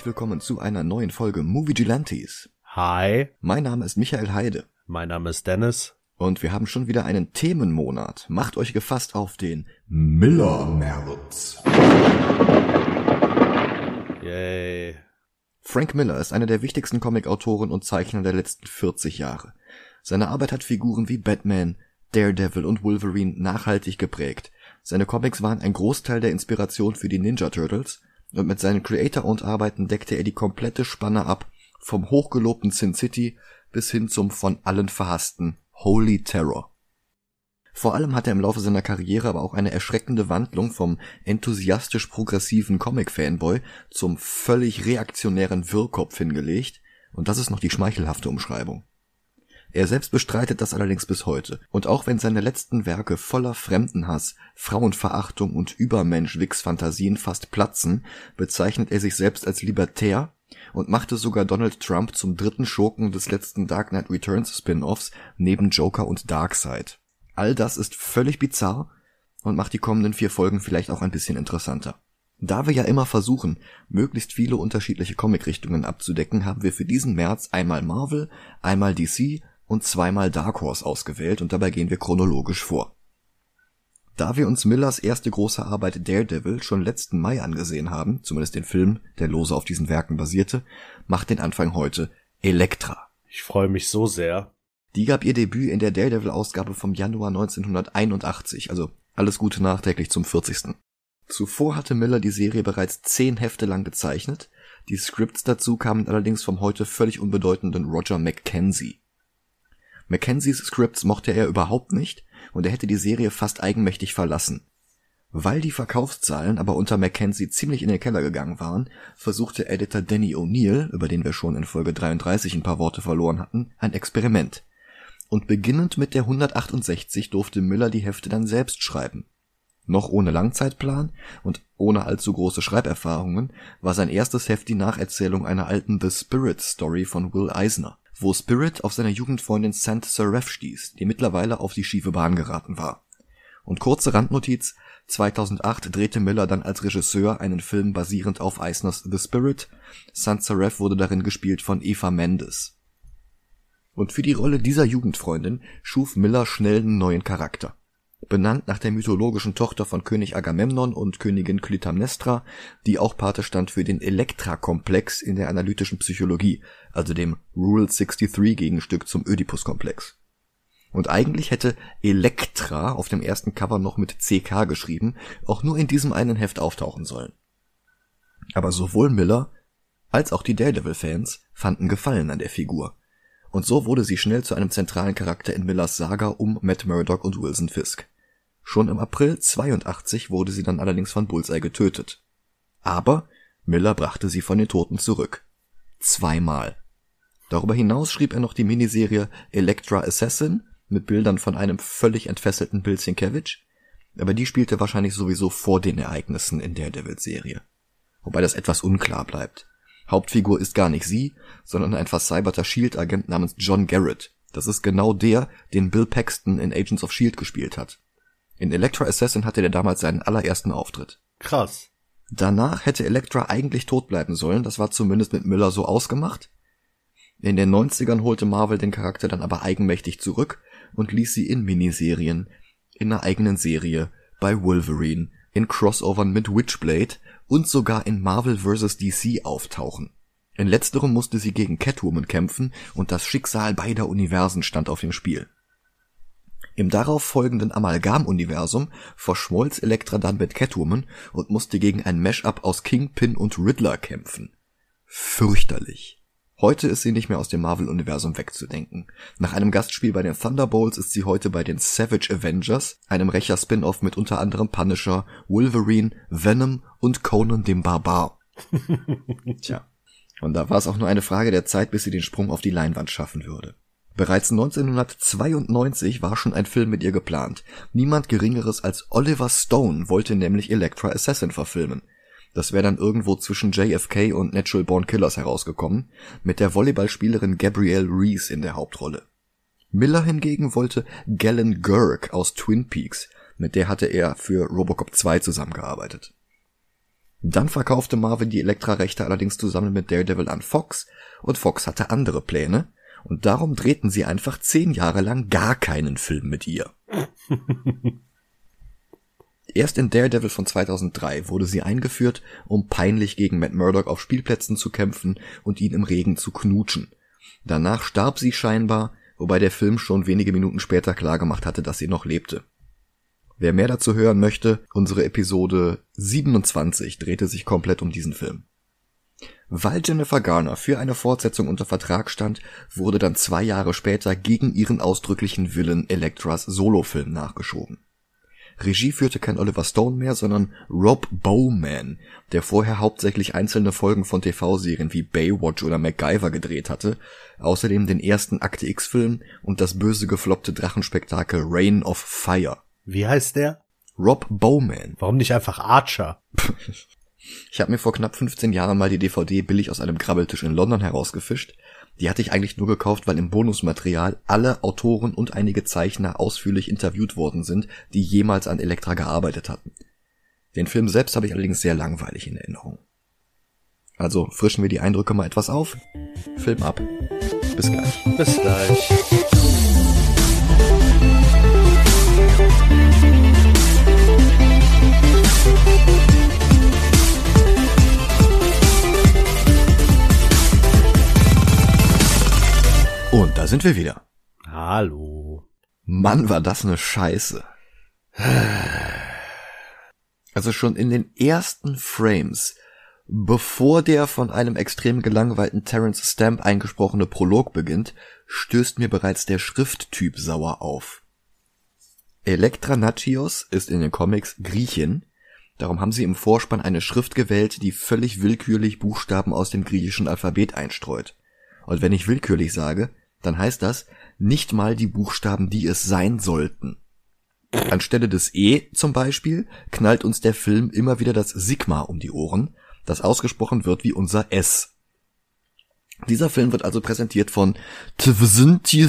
herzlich willkommen zu einer neuen Folge Movie Gelantes. Hi, Mein Name ist Michael Heide mein Name ist Dennis. und wir haben schon wieder einen Themenmonat. Macht euch gefasst auf den Miller März. Yay. Frank Miller ist einer der wichtigsten Comicautoren und Zeichner der letzten 40 Jahre. Seine Arbeit hat Figuren wie Batman, Daredevil und Wolverine nachhaltig geprägt. Seine Comics waren ein Großteil der Inspiration für die Ninja Turtles und mit seinen Creator-owned Arbeiten deckte er die komplette Spanne ab, vom hochgelobten Sin City bis hin zum von allen verhassten Holy Terror. Vor allem hat er im Laufe seiner Karriere aber auch eine erschreckende Wandlung vom enthusiastisch progressiven Comic-Fanboy zum völlig reaktionären Wirrkopf hingelegt, und das ist noch die schmeichelhafte Umschreibung. Er selbst bestreitet das allerdings bis heute, und auch wenn seine letzten Werke voller Fremdenhass, Frauenverachtung und Übermensch-Wix-Fantasien fast platzen, bezeichnet er sich selbst als libertär und machte sogar Donald Trump zum dritten Schurken des letzten Dark Knight Returns Spin-offs neben Joker und Darkseid. All das ist völlig bizarr und macht die kommenden vier Folgen vielleicht auch ein bisschen interessanter. Da wir ja immer versuchen, möglichst viele unterschiedliche Comic-Richtungen abzudecken, haben wir für diesen März einmal Marvel, einmal DC und zweimal Dark Horse ausgewählt und dabei gehen wir chronologisch vor. Da wir uns Millers erste große Arbeit Daredevil schon letzten Mai angesehen haben, zumindest den Film, der lose auf diesen Werken basierte, macht den Anfang heute Elektra. Ich freue mich so sehr. Die gab ihr Debüt in der Daredevil-Ausgabe vom Januar 1981, also alles Gute nachträglich zum 40. Zuvor hatte Miller die Serie bereits zehn Hefte lang gezeichnet, die Scripts dazu kamen allerdings vom heute völlig unbedeutenden Roger Mackenzie. Mackenzies Scripts mochte er überhaupt nicht und er hätte die Serie fast eigenmächtig verlassen. Weil die Verkaufszahlen aber unter Mackenzie ziemlich in den Keller gegangen waren, versuchte Editor Danny O'Neill, über den wir schon in Folge 33 ein paar Worte verloren hatten, ein Experiment. Und beginnend mit der 168 durfte Miller die Hefte dann selbst schreiben. Noch ohne Langzeitplan und ohne allzu große Schreiberfahrungen war sein erstes Heft die Nacherzählung einer alten The Spirit Story von Will Eisner, wo Spirit auf seine Jugendfreundin Saint Seraph stieß, die mittlerweile auf die schiefe Bahn geraten war. Und kurze Randnotiz, 2008 drehte Miller dann als Regisseur einen Film basierend auf Eisners The Spirit. Saint Seraph wurde darin gespielt von Eva Mendes. Und für die Rolle dieser Jugendfreundin schuf Miller schnell einen neuen Charakter. Benannt nach der mythologischen Tochter von König Agamemnon und Königin Clytemnestra, die auch Pate stand für den Elektra-Komplex in der analytischen Psychologie, also dem Rule 63 Gegenstück zum Oedipus-Komplex. Und eigentlich hätte Elektra auf dem ersten Cover noch mit CK geschrieben, auch nur in diesem einen Heft auftauchen sollen. Aber sowohl Miller als auch die Daredevil-Fans fanden Gefallen an der Figur. Und so wurde sie schnell zu einem zentralen Charakter in Millers Saga um Matt Murdock und Wilson Fisk. Schon im April 82 wurde sie dann allerdings von Bullseye getötet. Aber Miller brachte sie von den Toten zurück. Zweimal. Darüber hinaus schrieb er noch die Miniserie Electra Assassin mit Bildern von einem völlig entfesselten Bill Sienkiewicz, aber die spielte wahrscheinlich sowieso vor den Ereignissen in der Devil-Serie. Wobei das etwas unklar bleibt. Hauptfigur ist gar nicht sie, sondern ein vercyberter Shield-Agent namens John Garrett. Das ist genau der, den Bill Paxton in Agents of Shield gespielt hat. In Electra Assassin hatte der damals seinen allerersten Auftritt. Krass. Danach hätte Elektra eigentlich tot bleiben sollen, das war zumindest mit Miller so ausgemacht. In den 90ern holte Marvel den Charakter dann aber eigenmächtig zurück und ließ sie in Miniserien, in einer eigenen Serie, bei Wolverine, in Crossovern mit Witchblade und sogar in Marvel vs. DC auftauchen. In letzterem musste sie gegen Catwoman kämpfen und das Schicksal beider Universen stand auf dem Spiel. Im darauf folgenden Amalgam-Universum verschmolz Elektra dann mit Catwoman und musste gegen ein Mashup aus Kingpin und Riddler kämpfen. Fürchterlich. Heute ist sie nicht mehr aus dem Marvel-Universum wegzudenken. Nach einem Gastspiel bei den Thunderbolts ist sie heute bei den Savage Avengers, einem Rächer-Spin-Off mit unter anderem Punisher, Wolverine, Venom und Conan dem Barbar. Tja. Und da war es auch nur eine Frage der Zeit, bis sie den Sprung auf die Leinwand schaffen würde. Bereits 1992 war schon ein Film mit ihr geplant. Niemand Geringeres als Oliver Stone wollte nämlich Electra Assassin verfilmen. Das wäre dann irgendwo zwischen JFK und Natural Born Killers herausgekommen, mit der Volleyballspielerin Gabrielle Reese in der Hauptrolle. Miller hingegen wollte Galen Gurk aus Twin Peaks, mit der hatte er für Robocop 2 zusammengearbeitet. Dann verkaufte Marvel die Elektra-Rechte allerdings zusammen mit Daredevil an Fox und Fox hatte andere Pläne und darum drehten sie einfach zehn Jahre lang gar keinen Film mit ihr. Erst in Daredevil von 2003 wurde sie eingeführt, um peinlich gegen Matt Murdock auf Spielplätzen zu kämpfen und ihn im Regen zu knutschen. Danach starb sie scheinbar, wobei der Film schon wenige Minuten später klargemacht hatte, dass sie noch lebte. Wer mehr dazu hören möchte, unsere Episode 27 drehte sich komplett um diesen Film. Weil Jennifer Garner für eine Fortsetzung unter Vertrag stand, wurde dann zwei Jahre später gegen ihren ausdrücklichen Willen Elektras Solofilm nachgeschoben. Regie führte kein Oliver Stone mehr, sondern Rob Bowman, der vorher hauptsächlich einzelne Folgen von TV-Serien wie Baywatch oder MacGyver gedreht hatte, außerdem den ersten Akte X-Film und das böse gefloppte Drachenspektakel Reign of Fire. Wie heißt der? Rob Bowman. Warum nicht einfach Archer? Ich habe mir vor knapp 15 Jahren mal die DVD billig aus einem Krabbeltisch in London herausgefischt. Die hatte ich eigentlich nur gekauft, weil im Bonusmaterial alle Autoren und einige Zeichner ausführlich interviewt worden sind, die jemals an Elektra gearbeitet hatten. Den Film selbst habe ich allerdings sehr langweilig in Erinnerung. Also frischen wir die Eindrücke mal etwas auf. Film ab. Bis gleich. Bis gleich. Und da sind wir wieder. Hallo. Mann, war das eine Scheiße. Also schon in den ersten Frames, bevor der von einem extrem gelangweilten Terence Stamp eingesprochene Prolog beginnt, stößt mir bereits der Schrifttyp sauer auf. Elektra Nachios ist in den Comics Griechin, darum haben sie im Vorspann eine Schrift gewählt, die völlig willkürlich Buchstaben aus dem griechischen Alphabet einstreut. Und wenn ich willkürlich sage, dann heißt das nicht mal die Buchstaben, die es sein sollten. Anstelle des E zum Beispiel knallt uns der Film immer wieder das Sigma um die Ohren, das ausgesprochen wird wie unser S. Dieser Film wird also präsentiert von Century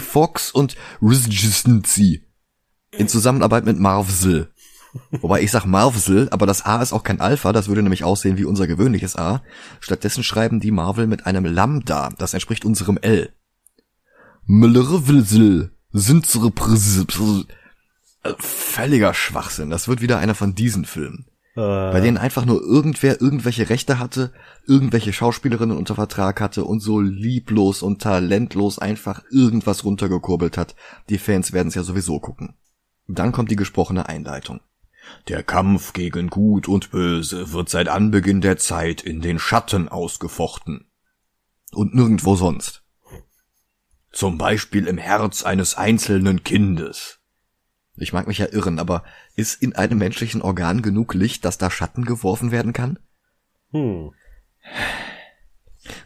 Fox und Regency in Zusammenarbeit mit Marvel. Wobei ich sag Marvel, aber das A ist auch kein Alpha, das würde nämlich aussehen wie unser gewöhnliches A. Stattdessen schreiben die Marvel mit einem Lambda, das entspricht unserem L. Müllerwilsel, Sinzere Völliger Schwachsinn. Das wird wieder einer von diesen Filmen. Äh, Bei denen einfach nur irgendwer irgendwelche Rechte hatte, irgendwelche Schauspielerinnen unter Vertrag hatte und so lieblos und talentlos einfach irgendwas runtergekurbelt hat. Die Fans werden es ja sowieso gucken. Dann kommt die gesprochene Einleitung. Der Kampf gegen Gut und Böse wird seit Anbeginn der Zeit in den Schatten ausgefochten. Und nirgendwo sonst. Zum Beispiel im Herz eines einzelnen Kindes. Ich mag mich ja irren, aber ist in einem menschlichen Organ genug Licht, dass da Schatten geworfen werden kann? hm.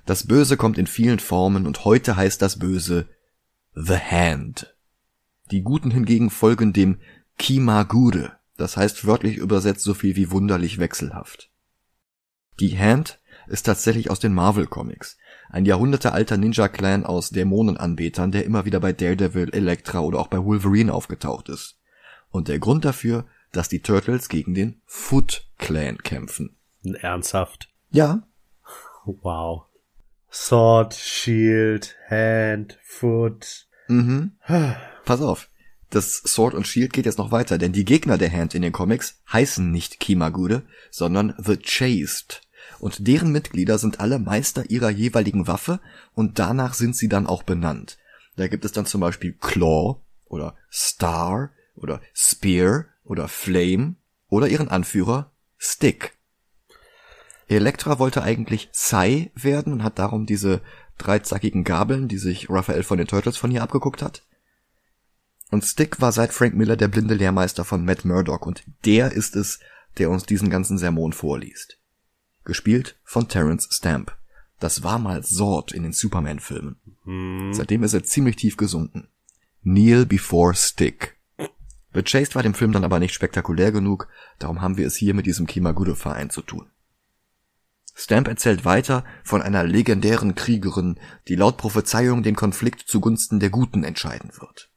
Das Böse kommt in vielen Formen und heute heißt das Böse The Hand. Die Guten hingegen folgen dem Kimagure, das heißt wörtlich übersetzt so viel wie wunderlich wechselhaft. Die Hand ist tatsächlich aus den Marvel Comics, ein jahrhundertealter Ninja-Clan aus Dämonenanbetern, der immer wieder bei Daredevil, Elektra oder auch bei Wolverine aufgetaucht ist. Und der Grund dafür, dass die Turtles gegen den Foot Clan kämpfen. Ernsthaft. Ja, Wow. Sword, Shield, Hand, Foot. mhm. Pass auf. Das Sword und Shield geht jetzt noch weiter, denn die Gegner der Hand in den Comics heißen nicht Kimagure, sondern The Chased. Und deren Mitglieder sind alle Meister ihrer jeweiligen Waffe und danach sind sie dann auch benannt. Da gibt es dann zum Beispiel Claw oder Star oder Spear oder Flame oder ihren Anführer Stick. Elektra wollte eigentlich Sai werden und hat darum diese dreizackigen Gabeln, die sich Raphael von den Turtles von ihr abgeguckt hat. Und Stick war seit Frank Miller der blinde Lehrmeister von Matt Murdock und der ist es, der uns diesen ganzen Sermon vorliest. Gespielt von Terence Stamp. Das war mal Sword in den Superman-Filmen. Hm. Seitdem ist er ziemlich tief gesunken. Kneel before Stick. The Chased war dem Film dann aber nicht spektakulär genug, darum haben wir es hier mit diesem Kimagure-Verein zu tun. Stamp erzählt weiter von einer legendären Kriegerin, die laut Prophezeiung den Konflikt zugunsten der Guten entscheiden wird.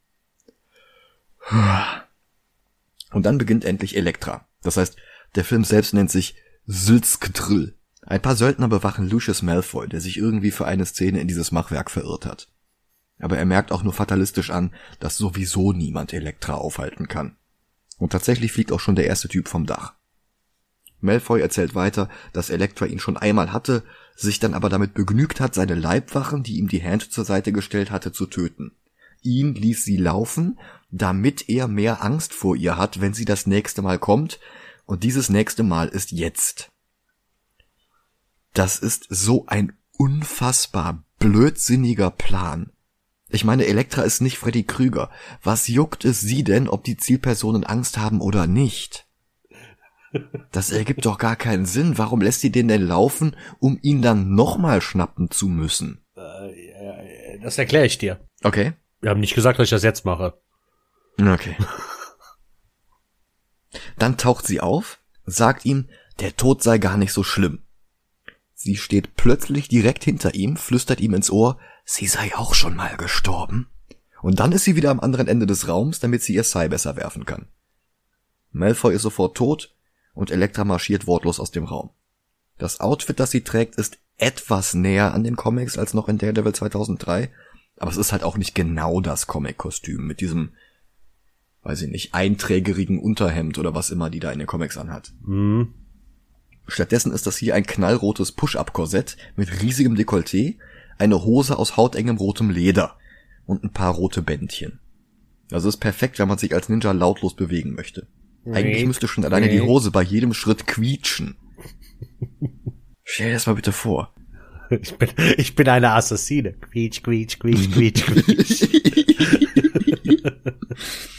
Und dann beginnt endlich Elektra. Das heißt, Der Film selbst nennt sich Sylzktrill. Ein paar Söldner bewachen Lucius Malfoy, der sich irgendwie für eine Szene in dieses Machwerk verirrt hat. Aber er merkt auch nur fatalistisch an, dass sowieso niemand Elektra aufhalten kann. Und tatsächlich fliegt auch schon der erste Typ vom Dach. Malfoy erzählt weiter, dass Elektra ihn schon einmal hatte, sich dann aber damit begnügt hat, seine Leibwachen, die ihm die Hand zur Seite gestellt hatte, zu töten. Ihn ließ sie laufen, damit er mehr Angst vor ihr hat, wenn sie das nächste Mal kommt, und dieses nächste Mal ist jetzt. Das ist so ein unfassbar blödsinniger Plan. Ich meine, Elektra ist nicht Freddy Krüger. Was juckt es sie denn, ob die Zielpersonen Angst haben oder nicht? Das ergibt doch gar keinen Sinn. Warum lässt sie den denn laufen, um ihn dann nochmal schnappen zu müssen? Äh, das erkläre ich dir. Okay. Wir haben nicht gesagt, dass ich das jetzt mache. Okay. Dann taucht sie auf, sagt ihm, der Tod sei gar nicht so schlimm. Sie steht plötzlich direkt hinter ihm, flüstert ihm ins Ohr, sie sei auch schon mal gestorben. Und dann ist sie wieder am anderen Ende des Raums, damit sie ihr Sai besser werfen kann. Malfoy ist sofort tot und Elektra marschiert wortlos aus dem Raum. Das Outfit, das sie trägt, ist etwas näher an den Comics als noch in Daredevil 2003, aber es ist halt auch nicht genau das Comic-Kostüm mit diesem, weiß ich nicht, einträgerigen Unterhemd oder was immer die da in den Comics anhat. Mhm. Stattdessen ist das hier ein knallrotes Push-Up-Korsett mit riesigem Dekolleté, eine Hose aus hautengem rotem Leder und ein paar rote Bändchen. Also ist perfekt, wenn man sich als Ninja lautlos bewegen möchte. Eigentlich müsste schon alleine die Hose bei jedem Schritt quietschen. Stell dir das mal bitte vor. Ich bin, ich bin eine Assassine. Quietsch, quietsch, quietsch, quietsch, quietsch.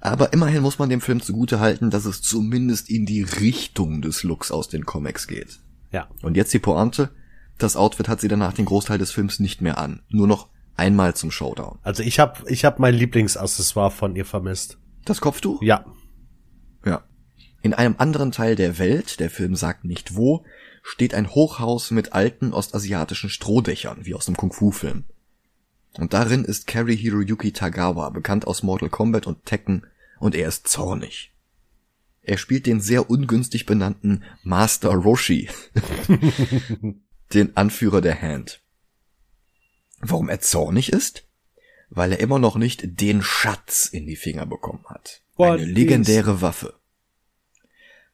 Aber immerhin muss man dem Film zugute halten, dass es zumindest in die Richtung des Looks aus den Comics geht. Ja. Und jetzt die Pointe. Das Outfit hat sie danach den Großteil des Films nicht mehr an. Nur noch einmal zum Showdown. Also ich habe ich hab mein Lieblingsaccessoire von ihr vermisst. Das Kopftuch? Ja. Ja. In einem anderen Teil der Welt, der Film sagt nicht wo, steht ein Hochhaus mit alten ostasiatischen Strohdächern, wie aus einem Kung-Fu-Film. Und darin ist Kerry Hiroyuki Tagawa, bekannt aus Mortal Kombat und Tekken, und er ist zornig. Er spielt den sehr ungünstig benannten Master Roshi, den Anführer der Hand. Warum er zornig ist? Weil er immer noch nicht den Schatz in die Finger bekommen hat. One Eine legendäre Waffe.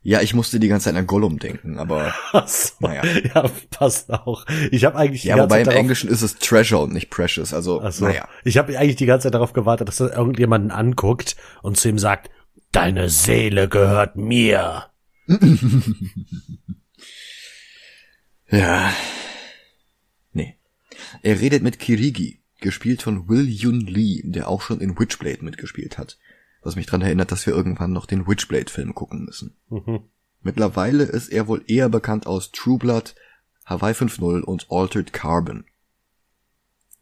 Ja, ich musste die ganze Zeit an Gollum denken, aber Achso. Naja. Ja, passt auch. Ich habe eigentlich die ja, ganze wobei im Zeit darauf, Englischen ist es Treasure und nicht Precious, also Achso. naja. Ich habe eigentlich die ganze Zeit darauf gewartet, dass er irgendjemanden anguckt und zu ihm sagt, deine Seele gehört mir. Ja. Nee. Er redet mit Kirigi, gespielt von Will Yun Lee, der auch schon in Witchblade mitgespielt hat. Was mich dran erinnert, dass wir irgendwann noch den Witchblade-Film gucken müssen. Mhm. Mittlerweile ist er wohl eher bekannt aus True Blood, Hawaii 5.0 und Altered Carbon.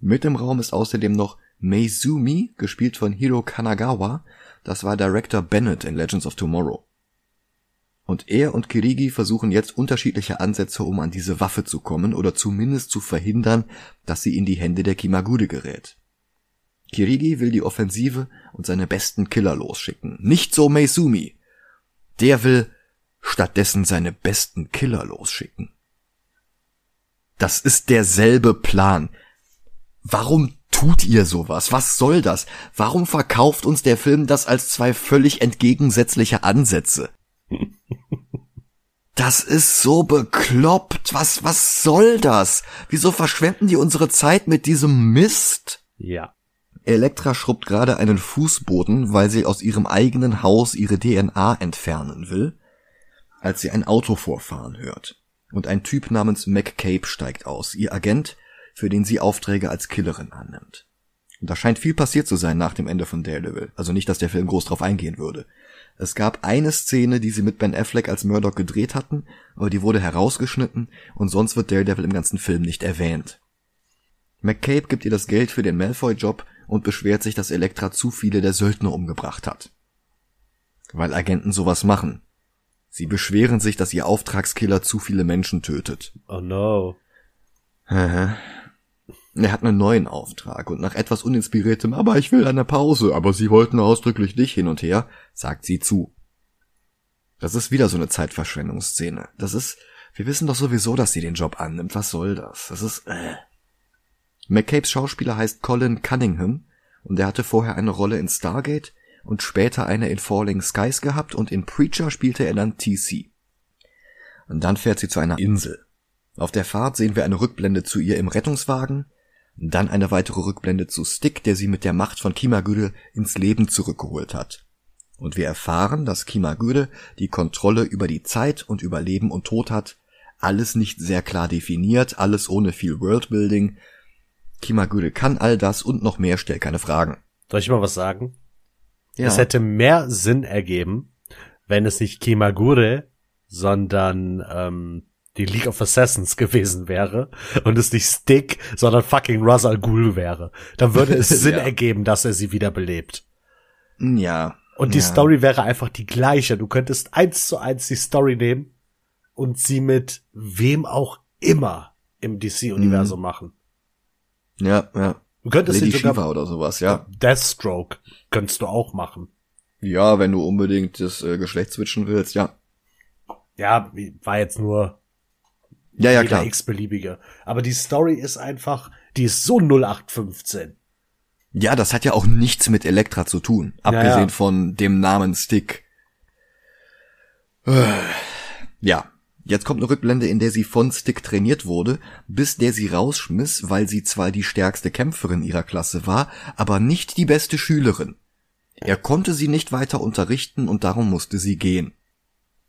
Mit im Raum ist außerdem noch Meizumi, gespielt von Hiro Kanagawa, das war Director Bennett in Legends of Tomorrow. Und er und Kirigi versuchen jetzt unterschiedliche Ansätze, um an diese Waffe zu kommen oder zumindest zu verhindern, dass sie in die Hände der Kimagude gerät. Kirigi will die Offensive und seine besten Killer losschicken. Nicht so Meizumi. Der will stattdessen seine besten Killer losschicken. Das ist derselbe Plan. Warum tut ihr sowas? Was soll das? Warum verkauft uns der Film das als zwei völlig entgegensätzliche Ansätze? Das ist so bekloppt. Was, was soll das? Wieso verschwenden die unsere Zeit mit diesem Mist? Ja. Elektra schrubbt gerade einen Fußboden, weil sie aus ihrem eigenen Haus ihre DNA entfernen will, als sie ein Auto vorfahren hört. Und ein Typ namens McCabe steigt aus, ihr Agent, für den sie Aufträge als Killerin annimmt. Und da scheint viel passiert zu sein nach dem Ende von Daredevil. Also nicht, dass der Film groß drauf eingehen würde. Es gab eine Szene, die sie mit Ben Affleck als Murdoch gedreht hatten, aber die wurde herausgeschnitten und sonst wird Daredevil im ganzen Film nicht erwähnt. McCabe gibt ihr das Geld für den Malfoy-Job und beschwert sich, dass Elektra zu viele der Söldner umgebracht hat. Weil Agenten sowas machen. Sie beschweren sich, dass ihr Auftragskiller zu viele Menschen tötet. Oh no. Er hat einen neuen Auftrag und nach etwas uninspiriertem, aber ich will eine Pause, aber sie wollten ausdrücklich dich hin und her, sagt sie zu. Das ist wieder so eine Zeitverschwendungsszene. Das ist, wir wissen doch sowieso, dass sie den Job annimmt. Was soll das? Das ist, äh. McCabes Schauspieler heißt Colin Cunningham und er hatte vorher eine Rolle in Stargate und später eine in Falling Skies gehabt und in Preacher spielte er dann TC. Und dann fährt sie zu einer Insel. Auf der Fahrt sehen wir eine Rückblende zu ihr im Rettungswagen, dann eine weitere Rückblende zu Stick, der sie mit der Macht von Kimagüde ins Leben zurückgeholt hat. Und wir erfahren, dass Kimagüde die Kontrolle über die Zeit und über Leben und Tod hat, alles nicht sehr klar definiert, alles ohne viel Worldbuilding. Kimagüde kann all das und noch mehr, stell keine Fragen. Soll ich mal was sagen? Ja. Es hätte mehr Sinn ergeben, wenn es nicht Kimagure, sondern ähm, die League of Assassins gewesen wäre und es nicht Stick, sondern fucking Ra's al Ghul wäre. Dann würde es Sinn ja. ergeben, dass er sie wiederbelebt. Ja. Und die ja. Story wäre einfach die gleiche. Du könntest eins zu eins die Story nehmen und sie mit wem auch immer im DC-Universum mhm. machen. Ja, ja. Du könntest Lady sogar Shiva oder sowas, ja. Deathstroke könntest du auch machen. Ja, wenn du unbedingt das äh, Geschlecht switchen willst, ja. Ja, war jetzt nur ja, ja, klar. x-beliebige. Aber die Story ist einfach, die ist so 0815. Ja, das hat ja auch nichts mit Elektra zu tun, abgesehen ja, ja. von dem Namen Stick. Ja, jetzt kommt eine Rückblende, in der sie von Stick trainiert wurde, bis der sie rausschmiss, weil sie zwar die stärkste Kämpferin ihrer Klasse war, aber nicht die beste Schülerin. Er konnte sie nicht weiter unterrichten und darum musste sie gehen.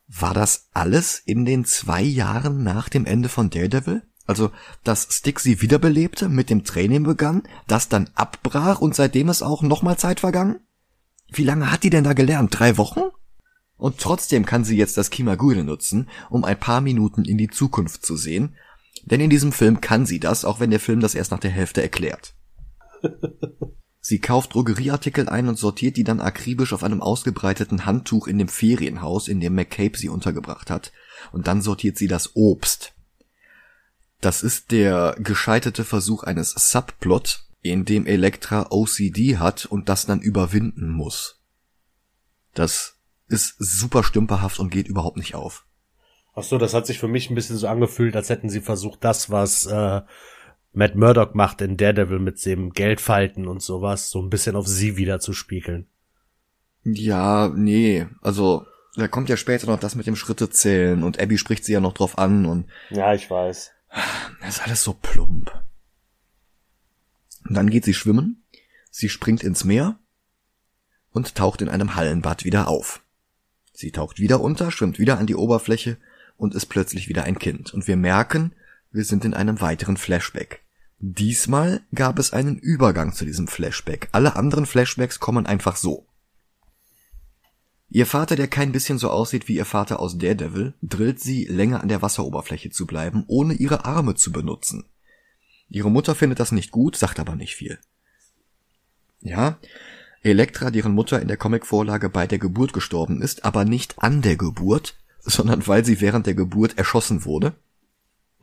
War das alles in den zwei Jahren nach dem Ende von Daredevil? Also, dass Stick sie wiederbelebte, mit dem Training begann, das dann abbrach und seitdem ist auch nochmal Zeit vergangen? Wie lange hat die denn da gelernt? Drei Wochen? Und trotzdem kann sie jetzt das Kimagure nutzen, um ein paar Minuten in die Zukunft zu sehen, denn in diesem Film kann sie das, auch wenn der Film das erst nach der Hälfte erklärt. Sie kauft Drogerieartikel ein und sortiert die dann akribisch auf einem ausgebreiteten Handtuch in dem Ferienhaus, in dem McCabe sie untergebracht hat. Und dann sortiert sie das Obst. Das ist der gescheiterte Versuch eines Subplot, in dem Elektra OCD hat und das dann überwinden muss. Das ist super stümperhaft und geht überhaupt nicht auf. Ach so, das hat sich für mich ein bisschen so angefühlt, als hätten sie versucht, das, was äh, Matt Murdock macht in Daredevil mit dem Geldfalten und sowas, so ein bisschen auf sie wieder zu spiegeln. Ja, nee, also da kommt ja später noch das mit dem Schritte zählen und Abby spricht sie ja noch drauf an und Ja, ich weiß. Das ist alles so plump. Und dann geht sie schwimmen, sie springt ins Meer und taucht in einem Hallenbad wieder auf. Sie taucht wieder unter, schwimmt wieder an die Oberfläche und ist plötzlich wieder ein Kind. Und wir merken, wir sind in einem weiteren Flashback. Diesmal gab es einen Übergang zu diesem Flashback. Alle anderen Flashbacks kommen einfach so. Ihr Vater, der kein bisschen so aussieht wie ihr Vater aus Daredevil, drillt sie, länger an der Wasseroberfläche zu bleiben, ohne ihre Arme zu benutzen. Ihre Mutter findet das nicht gut, sagt aber nicht viel. Ja, Elektra, deren Mutter in der Comicvorlage bei der Geburt gestorben ist, aber nicht an der Geburt, sondern weil sie während der Geburt erschossen wurde,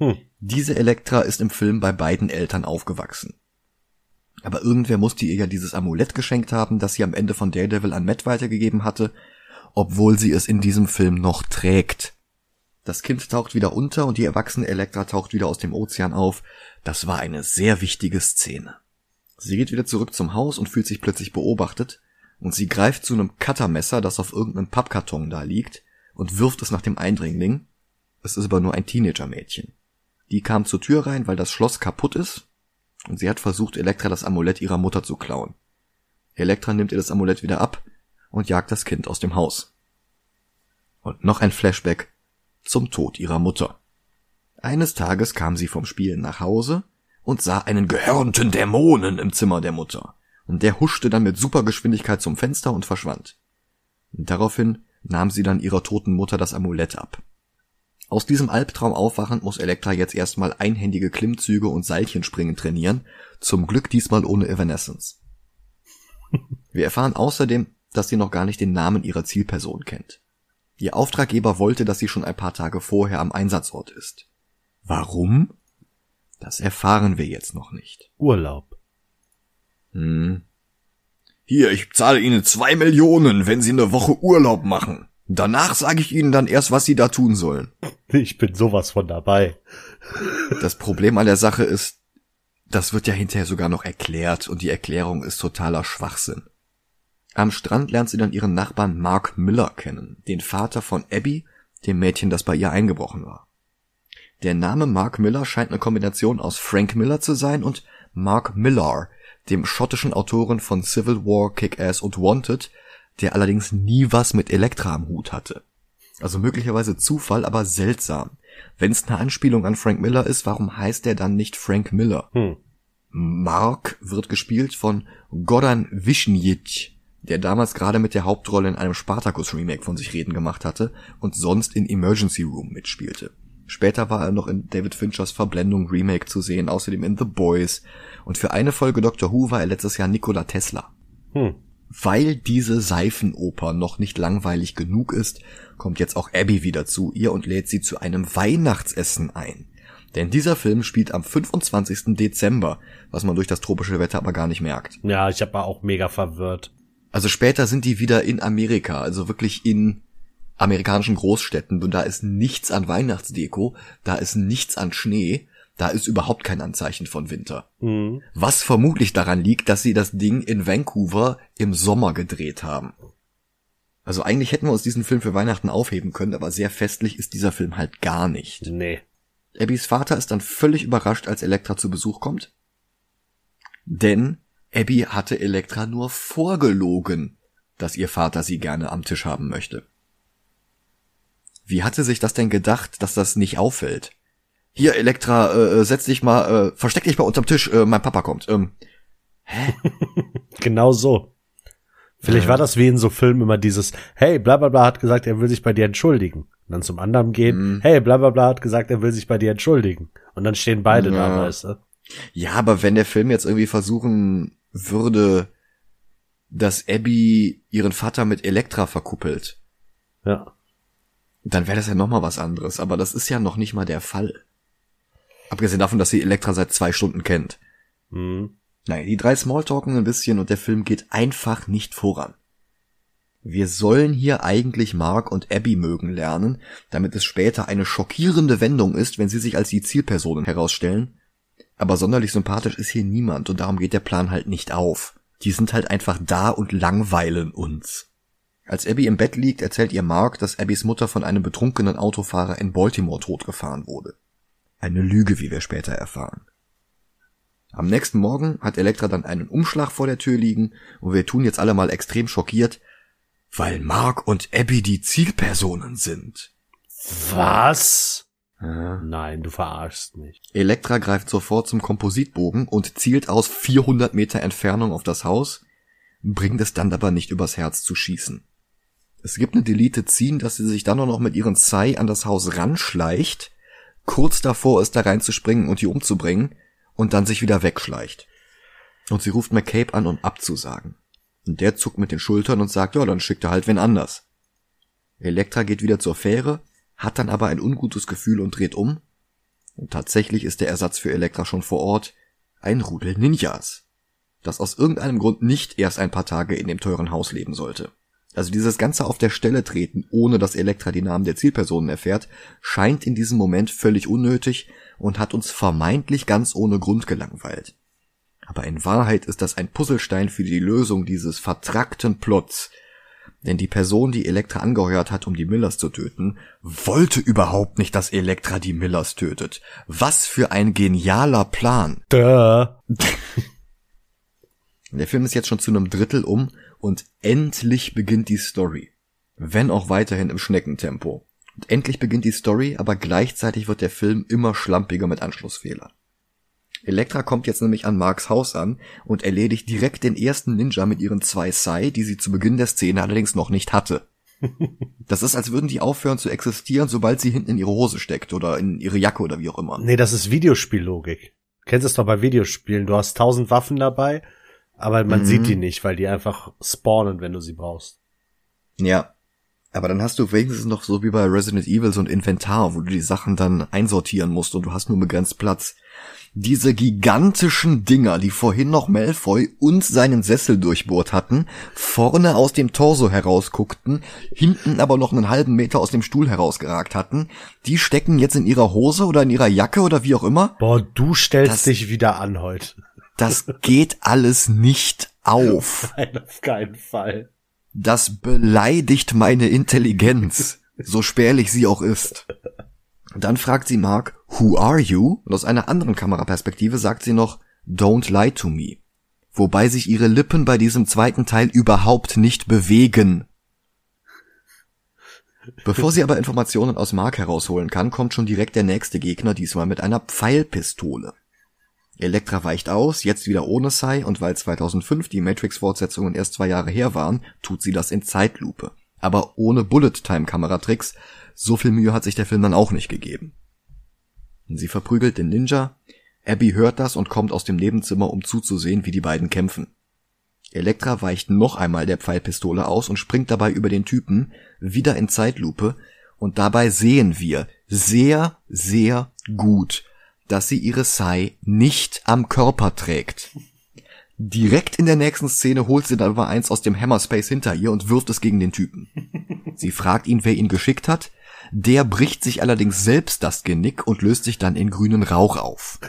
hm. Diese Elektra ist im Film bei beiden Eltern aufgewachsen. Aber irgendwer musste ihr ja dieses Amulett geschenkt haben, das sie am Ende von Daredevil an Matt weitergegeben hatte, obwohl sie es in diesem Film noch trägt. Das Kind taucht wieder unter und die erwachsene Elektra taucht wieder aus dem Ozean auf. Das war eine sehr wichtige Szene. Sie geht wieder zurück zum Haus und fühlt sich plötzlich beobachtet, und sie greift zu einem Cuttermesser, das auf irgendeinem Pappkarton da liegt, und wirft es nach dem Eindringling. Es ist aber nur ein Teenager-Mädchen. Die kam zur Tür rein, weil das Schloss kaputt ist, und sie hat versucht, Elektra das Amulett ihrer Mutter zu klauen. Elektra nimmt ihr das Amulett wieder ab und jagt das Kind aus dem Haus. Und noch ein Flashback zum Tod ihrer Mutter. Eines Tages kam sie vom Spielen nach Hause und sah einen gehörnten Dämonen im Zimmer der Mutter. Und der huschte dann mit Supergeschwindigkeit zum Fenster und verschwand. Und daraufhin nahm sie dann ihrer toten Mutter das Amulett ab. Aus diesem Albtraum aufwachend muss Elektra jetzt erstmal einhändige Klimmzüge und Seilchenspringen trainieren, zum Glück diesmal ohne Evanescence. Wir erfahren außerdem, dass sie noch gar nicht den Namen ihrer Zielperson kennt. Ihr Auftraggeber wollte, dass sie schon ein paar Tage vorher am Einsatzort ist. Warum? Das erfahren wir jetzt noch nicht. Urlaub. Hm. Hier, ich zahle Ihnen zwei Millionen, wenn Sie eine Woche Urlaub machen, Danach sage ich ihnen dann erst, was sie da tun sollen. Ich bin sowas von dabei. Das Problem an der Sache ist, das wird ja hinterher sogar noch erklärt und die Erklärung ist totaler Schwachsinn. Am Strand lernt sie dann ihren Nachbarn Mark Miller kennen, den Vater von Abby, dem Mädchen, das bei ihr eingebrochen war. Der Name Mark Miller scheint eine Kombination aus Frank Miller zu sein und Mark Millar, dem schottischen Autoren von Civil War, Kick-Ass und Wanted, der allerdings nie was mit Elektra am Hut hatte. Also möglicherweise Zufall, aber seltsam. Wenn es eine Anspielung an Frank Miller ist, warum heißt er dann nicht Frank Miller? Hm. Mark wird gespielt von Goran Višnjic, der damals gerade mit der Hauptrolle in einem Spartacus-Remake von sich reden gemacht hatte und sonst in Emergency Room mitspielte. Später war er noch in David Finchers Verblendung Remake zu sehen, außerdem in The Boys. Und für eine Folge Doctor Who war er letztes Jahr Nikola Tesla. Hm. Weil diese Seifenoper noch nicht langweilig genug ist, kommt jetzt auch Abby wieder zu ihr und lädt sie zu einem Weihnachtsessen ein. Denn dieser Film spielt am 25. Dezember, was man durch das tropische Wetter aber gar nicht merkt. Ja, ich war auch mega verwirrt. Also später sind die wieder in Amerika, also wirklich in amerikanischen Großstädten und da ist nichts an Weihnachtsdeko, da ist nichts an Schnee, da ist überhaupt kein Anzeichen von Winter. Mhm. Was vermutlich daran liegt, dass sie das Ding in Vancouver im Sommer gedreht haben. Also eigentlich hätten wir uns diesen Film für Weihnachten aufheben können, aber sehr festlich ist dieser Film halt gar nicht. Nee. Abbys Vater ist dann völlig überrascht, als Elektra zu Besuch kommt. Denn Abby hatte Elektra nur vorgelogen, dass ihr Vater sie gerne am Tisch haben möchte. Wie hatte sich das denn gedacht, dass das nicht auffällt? Hier, Elektra, äh, äh, setz dich mal, äh, versteck dich mal unterm Tisch, äh, mein Papa kommt. Ähm, hä? genau so. Vielleicht äh. war das wie in so Filmen immer dieses, hey, bla bla bla hat gesagt, er will sich bei dir entschuldigen. Und dann zum anderen gehen, mm. hey, bla bla bla hat gesagt, er will sich bei dir entschuldigen. Und dann stehen beide ja. da, weißt du? Ja, aber wenn der Film jetzt irgendwie versuchen würde, dass Abby ihren Vater mit Elektra verkuppelt. Ja dann wäre das ja nochmal was anderes. Aber das ist ja noch nicht mal der Fall. Abgesehen davon, dass sie Elektra seit zwei Stunden kennt. Mhm. Naja, die drei Smalltalken ein bisschen und der Film geht einfach nicht voran. Wir sollen hier eigentlich Mark und Abby mögen lernen, damit es später eine schockierende Wendung ist, wenn sie sich als die Zielpersonen herausstellen. Aber sonderlich sympathisch ist hier niemand und darum geht der Plan halt nicht auf. Die sind halt einfach da und langweilen uns. Als Abby im Bett liegt, erzählt ihr Mark, dass Abbys Mutter von einem betrunkenen Autofahrer in Baltimore totgefahren wurde. Eine Lüge, wie wir später erfahren. Am nächsten Morgen hat Elektra dann einen Umschlag vor der Tür liegen und wir tun jetzt alle mal extrem schockiert, weil Mark und Abby die Zielpersonen sind. Was? Ja. Nein, du verarschst mich. Elektra greift sofort zum Kompositbogen und zielt aus 400 Meter Entfernung auf das Haus, bringt es dann aber nicht übers Herz zu schießen. Es gibt eine Deleted Scene, dass sie sich dann noch mit ihren Sai an das Haus ranschleicht, kurz davor ist, da reinzuspringen und die umzubringen und dann sich wieder wegschleicht. Und sie ruft McCabe an, um abzusagen. Und der zuckt mit den Schultern und sagt, ja, dann schickt er halt wen anders. Elektra geht wieder zur Fähre, hat dann aber ein ungutes Gefühl und dreht um. Und tatsächlich ist der Ersatz für Elektra schon vor Ort ein Rudel Ninjas, das aus irgendeinem Grund nicht erst ein paar Tage in dem teuren Haus leben sollte. Also dieses ganze auf der Stelle treten, ohne dass Elektra die Namen der Zielpersonen erfährt, scheint in diesem Moment völlig unnötig und hat uns vermeintlich ganz ohne Grund gelangweilt. Aber in Wahrheit ist das ein Puzzlestein für die Lösung dieses vertrackten Plots. Denn die Person, die Elektra angeheuert hat, um die Millers zu töten, wollte überhaupt nicht, dass Elektra die Millers tötet. Was für ein genialer Plan. Duh. Der Film ist jetzt schon zu einem Drittel um und endlich beginnt die Story. Wenn auch weiterhin im Schneckentempo. Und endlich beginnt die Story, aber gleichzeitig wird der Film immer schlampiger mit Anschlussfehler. Elektra kommt jetzt nämlich an Marks Haus an und erledigt direkt den ersten Ninja mit ihren zwei Sai, die sie zu Beginn der Szene allerdings noch nicht hatte. Das ist, als würden die aufhören zu existieren, sobald sie hinten in ihre Hose steckt oder in ihre Jacke oder wie auch immer. Nee, das ist Videospiellogik. Kennst es doch bei Videospielen. Du hast tausend Waffen dabei aber man mhm. sieht die nicht, weil die einfach spawnen, wenn du sie brauchst. Ja. Aber dann hast du wenigstens noch so wie bei Resident Evil so ein Inventar, wo du die Sachen dann einsortieren musst und du hast nur begrenzt Platz. diese gigantischen Dinger, die vorhin noch Malfoy und seinen Sessel durchbohrt hatten, vorne aus dem Torso herausguckten, hinten aber noch einen halben Meter aus dem Stuhl herausgeragt hatten, die stecken jetzt in ihrer Hose oder in ihrer Jacke oder wie auch immer. Boah, du stellst das, dich wieder an heute. Das geht alles nicht auf. Nein, auf keinen Fall. Das beleidigt meine Intelligenz, so spärlich sie auch ist. Dann fragt sie Mark, Who are you? Und aus einer anderen Kameraperspektive sagt sie noch, Don't lie to me. Wobei sich ihre Lippen bei diesem zweiten Teil überhaupt nicht bewegen. Bevor sie aber Informationen aus Mark herausholen kann, kommt schon direkt der nächste Gegner, diesmal mit einer Pfeilpistole. Elektra weicht aus, jetzt wieder ohne Sai, und weil 2005 die Matrix-Fortsetzungen erst zwei Jahre her waren, tut sie das in Zeitlupe. Aber ohne Bullet-Time-Kameratricks, so viel Mühe hat sich der Film dann auch nicht gegeben. Sie verprügelt den Ninja, Abby hört das und kommt aus dem Nebenzimmer, um zuzusehen, wie die beiden kämpfen. Elektra weicht noch einmal der Pfeilpistole aus und springt dabei über den Typen, wieder in Zeitlupe, und dabei sehen wir sehr, sehr gut, dass sie ihre Sai nicht am Körper trägt. Direkt in der nächsten Szene holt sie dann aber eins aus dem Hammerspace hinter ihr und wirft es gegen den Typen. Sie fragt ihn, wer ihn geschickt hat, der bricht sich allerdings selbst das Genick und löst sich dann in grünen Rauch auf.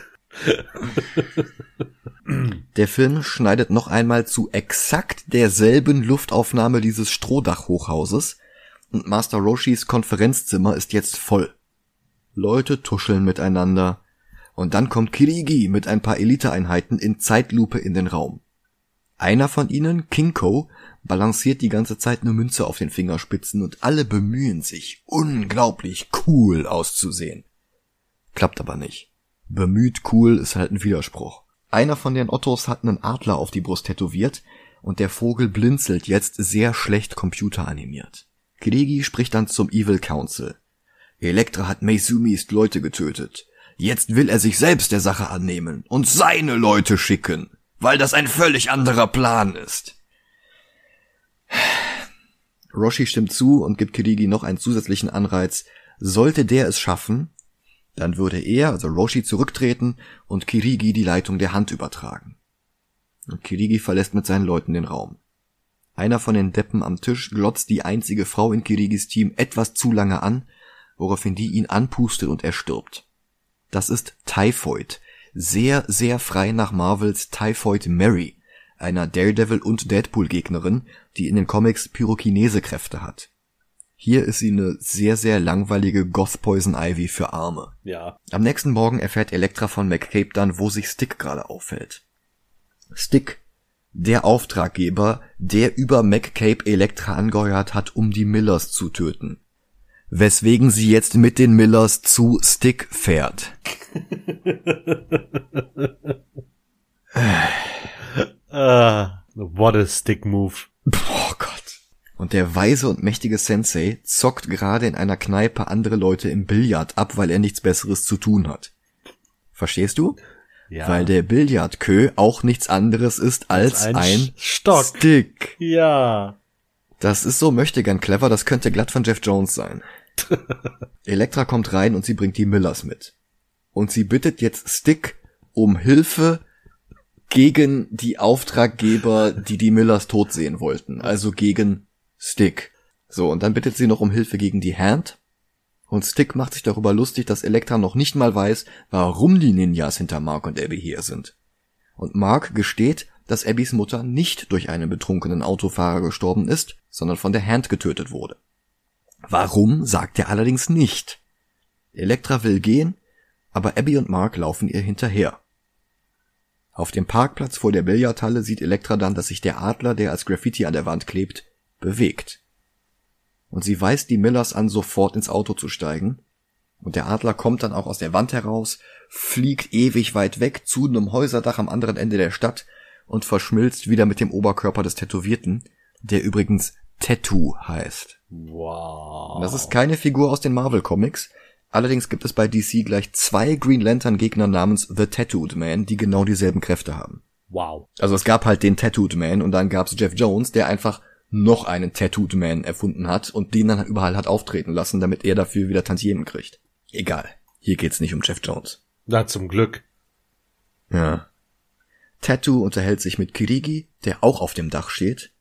Der Film schneidet noch einmal zu exakt derselben Luftaufnahme dieses Strohdachhochhauses und Master Roshis Konferenzzimmer ist jetzt voll. Leute tuscheln miteinander und dann kommt Kirigi mit ein paar Eliteeinheiten in Zeitlupe in den Raum. Einer von ihnen, Kinko, balanciert die ganze Zeit eine Münze auf den Fingerspitzen und alle bemühen sich, unglaublich cool auszusehen. Klappt aber nicht. Bemüht cool ist halt ein Widerspruch. Einer von den Ottos hat einen Adler auf die Brust tätowiert und der Vogel blinzelt jetzt sehr schlecht computeranimiert. Kirigi spricht dann zum Evil Council. Elektra hat Meizumis Leute getötet. Jetzt will er sich selbst der Sache annehmen und seine Leute schicken, weil das ein völlig anderer Plan ist. Roshi stimmt zu und gibt Kirigi noch einen zusätzlichen Anreiz. Sollte der es schaffen, dann würde er, also Roshi, zurücktreten und Kirigi die Leitung der Hand übertragen. Und Kirigi verlässt mit seinen Leuten den Raum. Einer von den Deppen am Tisch glotzt die einzige Frau in Kirigis Team etwas zu lange an, woraufhin die ihn anpustet und er stirbt. Das ist Typhoid. Sehr, sehr frei nach Marvels Typhoid Mary, einer Daredevil- und Deadpool-Gegnerin, die in den Comics Pyrokinese-Kräfte hat. Hier ist sie eine sehr, sehr langweilige Goth Poison Ivy für Arme. Ja. Am nächsten Morgen erfährt Elektra von McCabe dann, wo sich Stick gerade auffällt. Stick, der Auftraggeber, der über McCabe Elektra angeheuert hat, um die Millers zu töten. Weswegen sie jetzt mit den Millers zu Stick fährt. uh, what a Stick Move. Oh Gott. Und der weise und mächtige Sensei zockt gerade in einer Kneipe andere Leute im Billard ab, weil er nichts Besseres zu tun hat. Verstehst du? Ja. Weil der Billardkö auch nichts anderes ist als, als ein, ein Stock. Stick. Ja. Das ist so möchte gern clever, das könnte glatt von Jeff Jones sein. Elektra kommt rein und sie bringt die Millers mit. Und sie bittet jetzt Stick um Hilfe gegen die Auftraggeber, die die Millers tot sehen wollten. Also gegen Stick. So, und dann bittet sie noch um Hilfe gegen die Hand. Und Stick macht sich darüber lustig, dass Elektra noch nicht mal weiß, warum die Ninjas hinter Mark und Abby hier sind. Und Mark gesteht, dass Abbys Mutter nicht durch einen betrunkenen Autofahrer gestorben ist, sondern von der Hand getötet wurde. Warum, sagt er allerdings nicht. Elektra will gehen, aber Abby und Mark laufen ihr hinterher. Auf dem Parkplatz vor der Billardhalle sieht Elektra dann, dass sich der Adler, der als Graffiti an der Wand klebt, bewegt. Und sie weist die Millers an, sofort ins Auto zu steigen. Und der Adler kommt dann auch aus der Wand heraus, fliegt ewig weit weg zu einem Häuserdach am anderen Ende der Stadt und verschmilzt wieder mit dem Oberkörper des Tätowierten, der übrigens Tattoo heißt. Wow. Das ist keine Figur aus den Marvel Comics. Allerdings gibt es bei DC gleich zwei Green Lantern Gegner namens The Tattooed Man, die genau dieselben Kräfte haben. Wow. Also es gab halt den Tattooed Man und dann gab's Jeff Jones, der einfach noch einen Tattooed Man erfunden hat und den dann überall hat auftreten lassen, damit er dafür wieder Tantiemen kriegt. Egal. Hier geht's nicht um Jeff Jones. Na, zum Glück. Ja. Tattoo unterhält sich mit Kirigi, der auch auf dem Dach steht,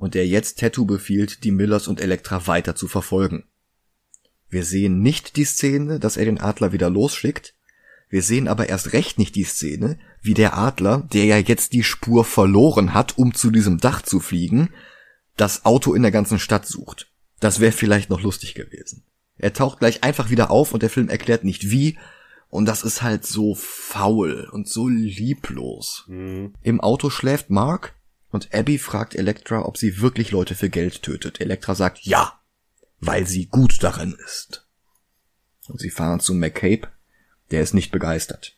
und der jetzt Tattoo befiehlt, die Millers und Elektra weiter zu verfolgen. Wir sehen nicht die Szene, dass er den Adler wieder losschickt, wir sehen aber erst recht nicht die Szene, wie der Adler, der ja jetzt die Spur verloren hat, um zu diesem Dach zu fliegen, das Auto in der ganzen Stadt sucht. Das wäre vielleicht noch lustig gewesen. Er taucht gleich einfach wieder auf und der Film erklärt nicht wie, und das ist halt so faul und so lieblos. Mhm. Im Auto schläft Mark und Abby fragt Elektra, ob sie wirklich Leute für Geld tötet. Elektra sagt ja, weil sie gut darin ist. Und sie fahren zu McCabe, der ist nicht begeistert.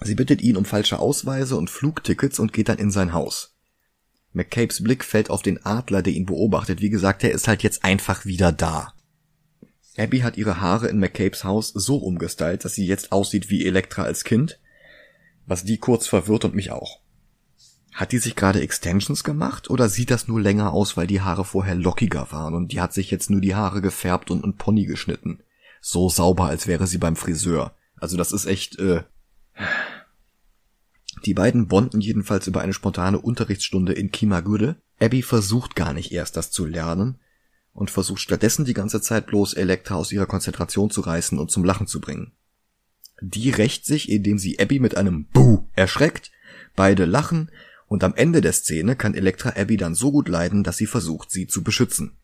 Sie bittet ihn um falsche Ausweise und Flugtickets und geht dann in sein Haus. McCabes Blick fällt auf den Adler, der ihn beobachtet. Wie gesagt, er ist halt jetzt einfach wieder da. Abby hat ihre Haare in McCabes Haus so umgestylt, dass sie jetzt aussieht wie Elektra als Kind, was die kurz verwirrt und mich auch. Hat die sich gerade Extensions gemacht oder sieht das nur länger aus, weil die Haare vorher lockiger waren und die hat sich jetzt nur die Haare gefärbt und ein Pony geschnitten? so sauber, als wäre sie beim Friseur. Also das ist echt. Äh die beiden bonden jedenfalls über eine spontane Unterrichtsstunde in Kimagure. Abby versucht gar nicht erst das zu lernen und versucht stattdessen die ganze Zeit bloß Elektra aus ihrer Konzentration zu reißen und zum Lachen zu bringen. Die rächt sich, indem sie Abby mit einem Buh erschreckt, beide lachen und am Ende der Szene kann Elektra Abby dann so gut leiden, dass sie versucht, sie zu beschützen.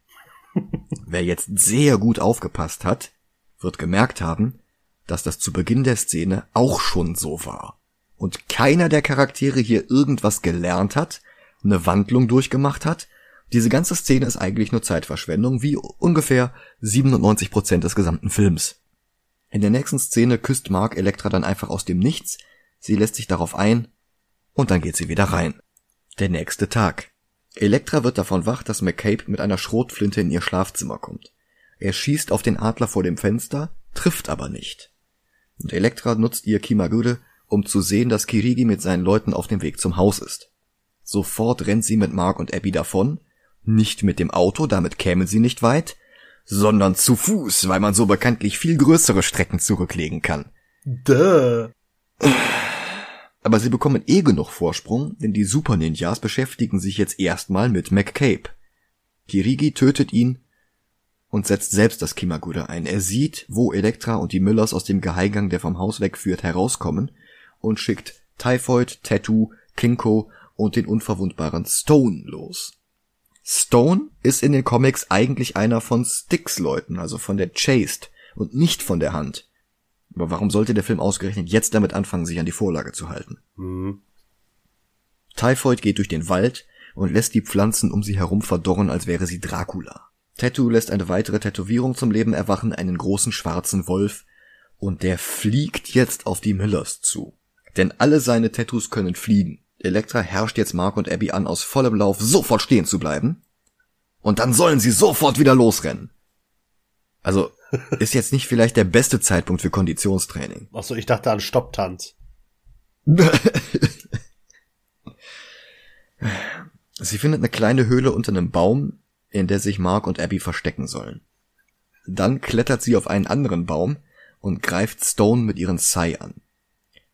Wer jetzt sehr gut aufgepasst hat, wird gemerkt haben, dass das zu Beginn der Szene auch schon so war. Und keiner der Charaktere hier irgendwas gelernt hat, eine Wandlung durchgemacht hat. Diese ganze Szene ist eigentlich nur Zeitverschwendung, wie ungefähr 97 Prozent des gesamten Films. In der nächsten Szene küsst Mark Elektra dann einfach aus dem Nichts, sie lässt sich darauf ein, und dann geht sie wieder rein. Der nächste Tag. Elektra wird davon wach, dass McCabe mit einer Schrotflinte in ihr Schlafzimmer kommt. Er schießt auf den Adler vor dem Fenster, trifft aber nicht. Und Elektra nutzt ihr Kimagure, um zu sehen, dass Kirigi mit seinen Leuten auf dem Weg zum Haus ist. Sofort rennt sie mit Mark und Abby davon, nicht mit dem Auto, damit kämen sie nicht weit, sondern zu Fuß, weil man so bekanntlich viel größere Strecken zurücklegen kann. Duh. Aber sie bekommen eh genug Vorsprung, denn die Super Ninjas beschäftigen sich jetzt erstmal mit McCabe. Kirigi tötet ihn und setzt selbst das Kimagure ein. Er sieht, wo Elektra und die Müllers aus dem Geheimgang, der vom Haus wegführt, herauskommen und schickt Typhoid, Tattoo, Kinko und den unverwundbaren Stone los. Stone ist in den Comics eigentlich einer von Sticks Leuten, also von der Chased und nicht von der Hand. Aber warum sollte der Film ausgerechnet jetzt damit anfangen, sich an die Vorlage zu halten? Mhm. Typhoid geht durch den Wald und lässt die Pflanzen um sie herum verdorren, als wäre sie Dracula. Tattoo lässt eine weitere Tätowierung zum Leben erwachen, einen großen schwarzen Wolf, und der fliegt jetzt auf die Millers zu. Denn alle seine Tattoos können fliegen. Elektra herrscht jetzt Mark und Abby an, aus vollem Lauf sofort stehen zu bleiben. Und dann sollen sie sofort wieder losrennen. Also, ist jetzt nicht vielleicht der beste Zeitpunkt für Konditionstraining. Achso, ich dachte an Stopptanz. Sie findet eine kleine Höhle unter einem Baum, in der sich Mark und Abby verstecken sollen. Dann klettert sie auf einen anderen Baum und greift Stone mit ihren Sai an.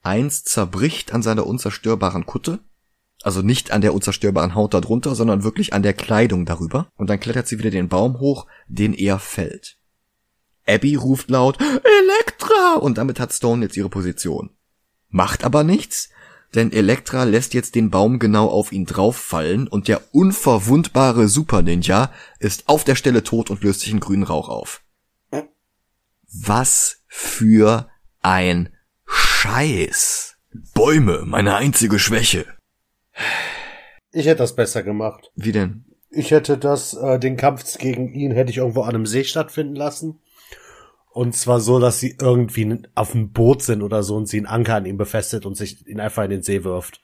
Eins zerbricht an seiner unzerstörbaren Kutte, also nicht an der unzerstörbaren Haut darunter, sondern wirklich an der Kleidung darüber, und dann klettert sie wieder den Baum hoch, den er fällt. Abby ruft laut Elektra und damit hat Stone jetzt ihre Position. Macht aber nichts, denn Elektra lässt jetzt den Baum genau auf ihn drauffallen und der unverwundbare Super Ninja ist auf der Stelle tot und löst sich in grünen Rauch auf. Was für ein Scheiß. Bäume, meine einzige Schwäche. Ich hätte das besser gemacht. Wie denn? Ich hätte das, äh, den Kampf gegen ihn hätte ich irgendwo an einem See stattfinden lassen. Und zwar so, dass sie irgendwie auf einem Boot sind oder so und sie einen Anker an ihm befestigt und sich ihn einfach in den See wirft.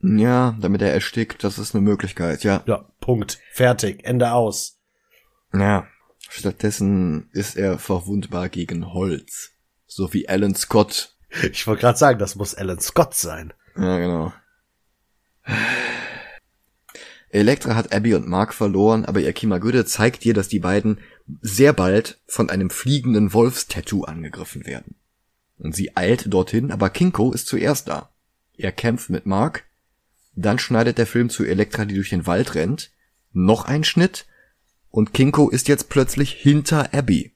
Ja, damit er erstickt, das ist eine Möglichkeit, ja. Ja, Punkt. Fertig. Ende aus. Ja. Stattdessen ist er verwundbar gegen Holz. So wie Alan Scott. Ich wollte gerade sagen, das muss Alan Scott sein. Ja, genau. Elektra hat Abby und Mark verloren, aber ihr Kimagure zeigt ihr, dass die beiden sehr bald von einem fliegenden Wolfstattoo angegriffen werden. Und sie eilt dorthin, aber Kinko ist zuerst da. Er kämpft mit Mark, dann schneidet der Film zu Elektra, die durch den Wald rennt, noch ein Schnitt, und Kinko ist jetzt plötzlich hinter Abby.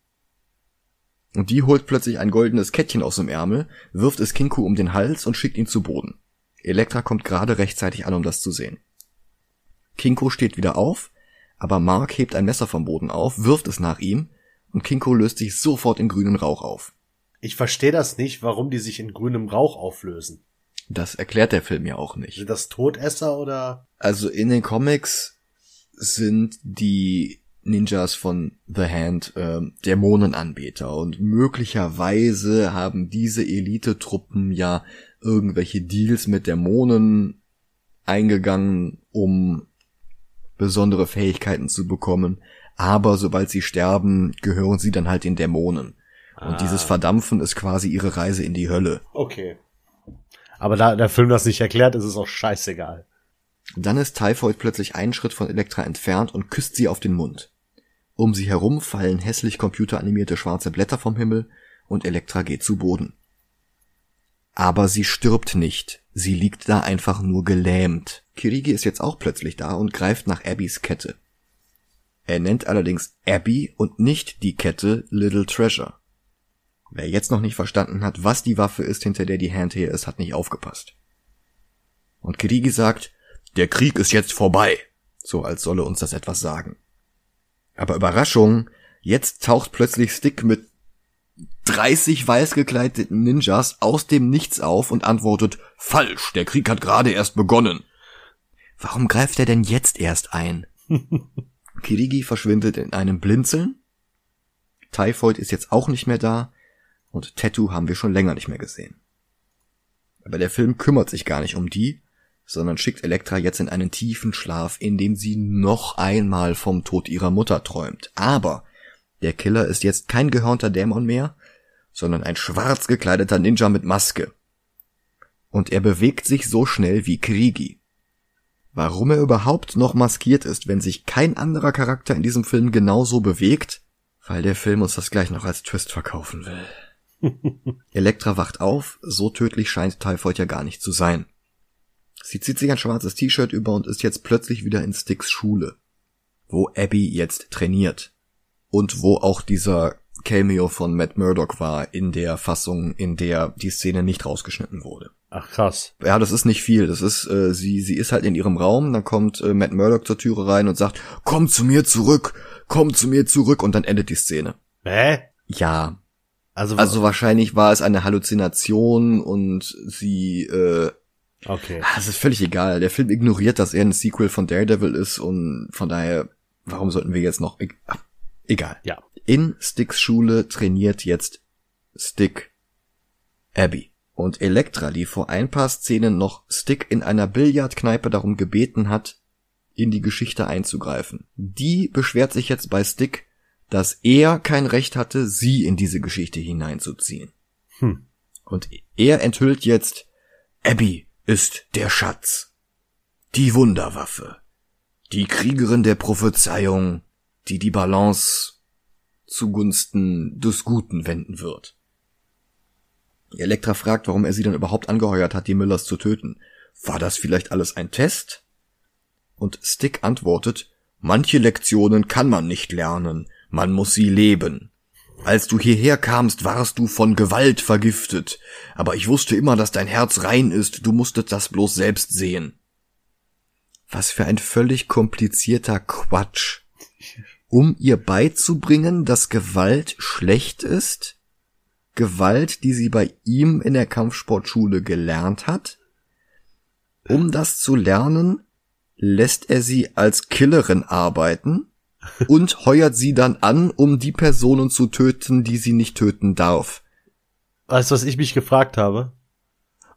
Und die holt plötzlich ein goldenes Kettchen aus dem Ärmel, wirft es Kinko um den Hals und schickt ihn zu Boden. Elektra kommt gerade rechtzeitig an, um das zu sehen. Kinko steht wieder auf, aber Mark hebt ein Messer vom Boden auf, wirft es nach ihm und Kinko löst sich sofort in grünen Rauch auf. Ich verstehe das nicht, warum die sich in grünem Rauch auflösen. Das erklärt der Film ja auch nicht. Sind das Todesser oder? Also in den Comics sind die Ninjas von The Hand äh, Dämonenanbeter und möglicherweise haben diese Elite-Truppen ja irgendwelche Deals mit Dämonen eingegangen, um besondere Fähigkeiten zu bekommen, aber sobald sie sterben, gehören sie dann halt den Dämonen. Und ah. dieses Verdampfen ist quasi ihre Reise in die Hölle. Okay. Aber da der Film das nicht erklärt, ist es auch scheißegal. Dann ist Typhoid plötzlich einen Schritt von Elektra entfernt und küsst sie auf den Mund. Um sie herum fallen hässlich computeranimierte schwarze Blätter vom Himmel und Elektra geht zu Boden. Aber sie stirbt nicht. Sie liegt da einfach nur gelähmt. Kirigi ist jetzt auch plötzlich da und greift nach Abbys Kette. Er nennt allerdings Abby und nicht die Kette Little Treasure. Wer jetzt noch nicht verstanden hat, was die Waffe ist, hinter der die Hand her ist, hat nicht aufgepasst. Und Kirigi sagt, der Krieg ist jetzt vorbei. So als solle uns das etwas sagen. Aber Überraschung, jetzt taucht plötzlich Stick mit 30 weiß gekleideten Ninjas aus dem Nichts auf und antwortet, falsch, der Krieg hat gerade erst begonnen. Warum greift er denn jetzt erst ein? Kirigi verschwindet in einem Blinzeln. Typhoid ist jetzt auch nicht mehr da und Tattoo haben wir schon länger nicht mehr gesehen. Aber der Film kümmert sich gar nicht um die, sondern schickt Elektra jetzt in einen tiefen Schlaf, in dem sie noch einmal vom Tod ihrer Mutter träumt. Aber der Killer ist jetzt kein gehörnter Dämon mehr, sondern ein schwarz gekleideter Ninja mit Maske. Und er bewegt sich so schnell wie Krigi. Warum er überhaupt noch maskiert ist, wenn sich kein anderer Charakter in diesem Film genauso bewegt? Weil der Film uns das gleich noch als Twist verkaufen will. Elektra wacht auf, so tödlich scheint Typhoid ja gar nicht zu sein. Sie zieht sich ein schwarzes T-Shirt über und ist jetzt plötzlich wieder in Sticks Schule, wo Abby jetzt trainiert und wo auch dieser Cameo von Matt Murdock war in der Fassung, in der die Szene nicht rausgeschnitten wurde. Ach krass. Ja, das ist nicht viel. Das ist, äh, sie, sie ist halt in ihrem Raum, dann kommt äh, Matt Murdock zur Türe rein und sagt, komm zu mir zurück, komm zu mir zurück und dann endet die Szene. Hä? Ja. Also, also wahrscheinlich war es eine Halluzination und sie äh, Okay. Ah, es ist völlig egal. Der Film ignoriert, dass er ein Sequel von Daredevil ist und von daher, warum sollten wir jetzt noch, ach, egal. Ja. In Sticks Schule trainiert jetzt Stick Abby. Und Elektra, die vor ein paar Szenen noch Stick in einer Billardkneipe darum gebeten hat, in die Geschichte einzugreifen. Die beschwert sich jetzt bei Stick, dass er kein Recht hatte, sie in diese Geschichte hineinzuziehen. Hm. Und er enthüllt jetzt, Abby, ist der Schatz, die Wunderwaffe, die Kriegerin der Prophezeiung, die die Balance zugunsten des Guten wenden wird. Elektra fragt, warum er sie dann überhaupt angeheuert hat, die Müllers zu töten. War das vielleicht alles ein Test? Und Stick antwortet, manche Lektionen kann man nicht lernen, man muss sie leben. Als du hierher kamst, warst du von Gewalt vergiftet, aber ich wusste immer, dass dein Herz rein ist, du musstest das bloß selbst sehen. Was für ein völlig komplizierter Quatsch. Um ihr beizubringen, dass Gewalt schlecht ist? Gewalt, die sie bei ihm in der Kampfsportschule gelernt hat? Um das zu lernen, lässt er sie als Killerin arbeiten? und heuert sie dann an, um die Personen zu töten, die sie nicht töten darf. Weißt du, was ich mich gefragt habe?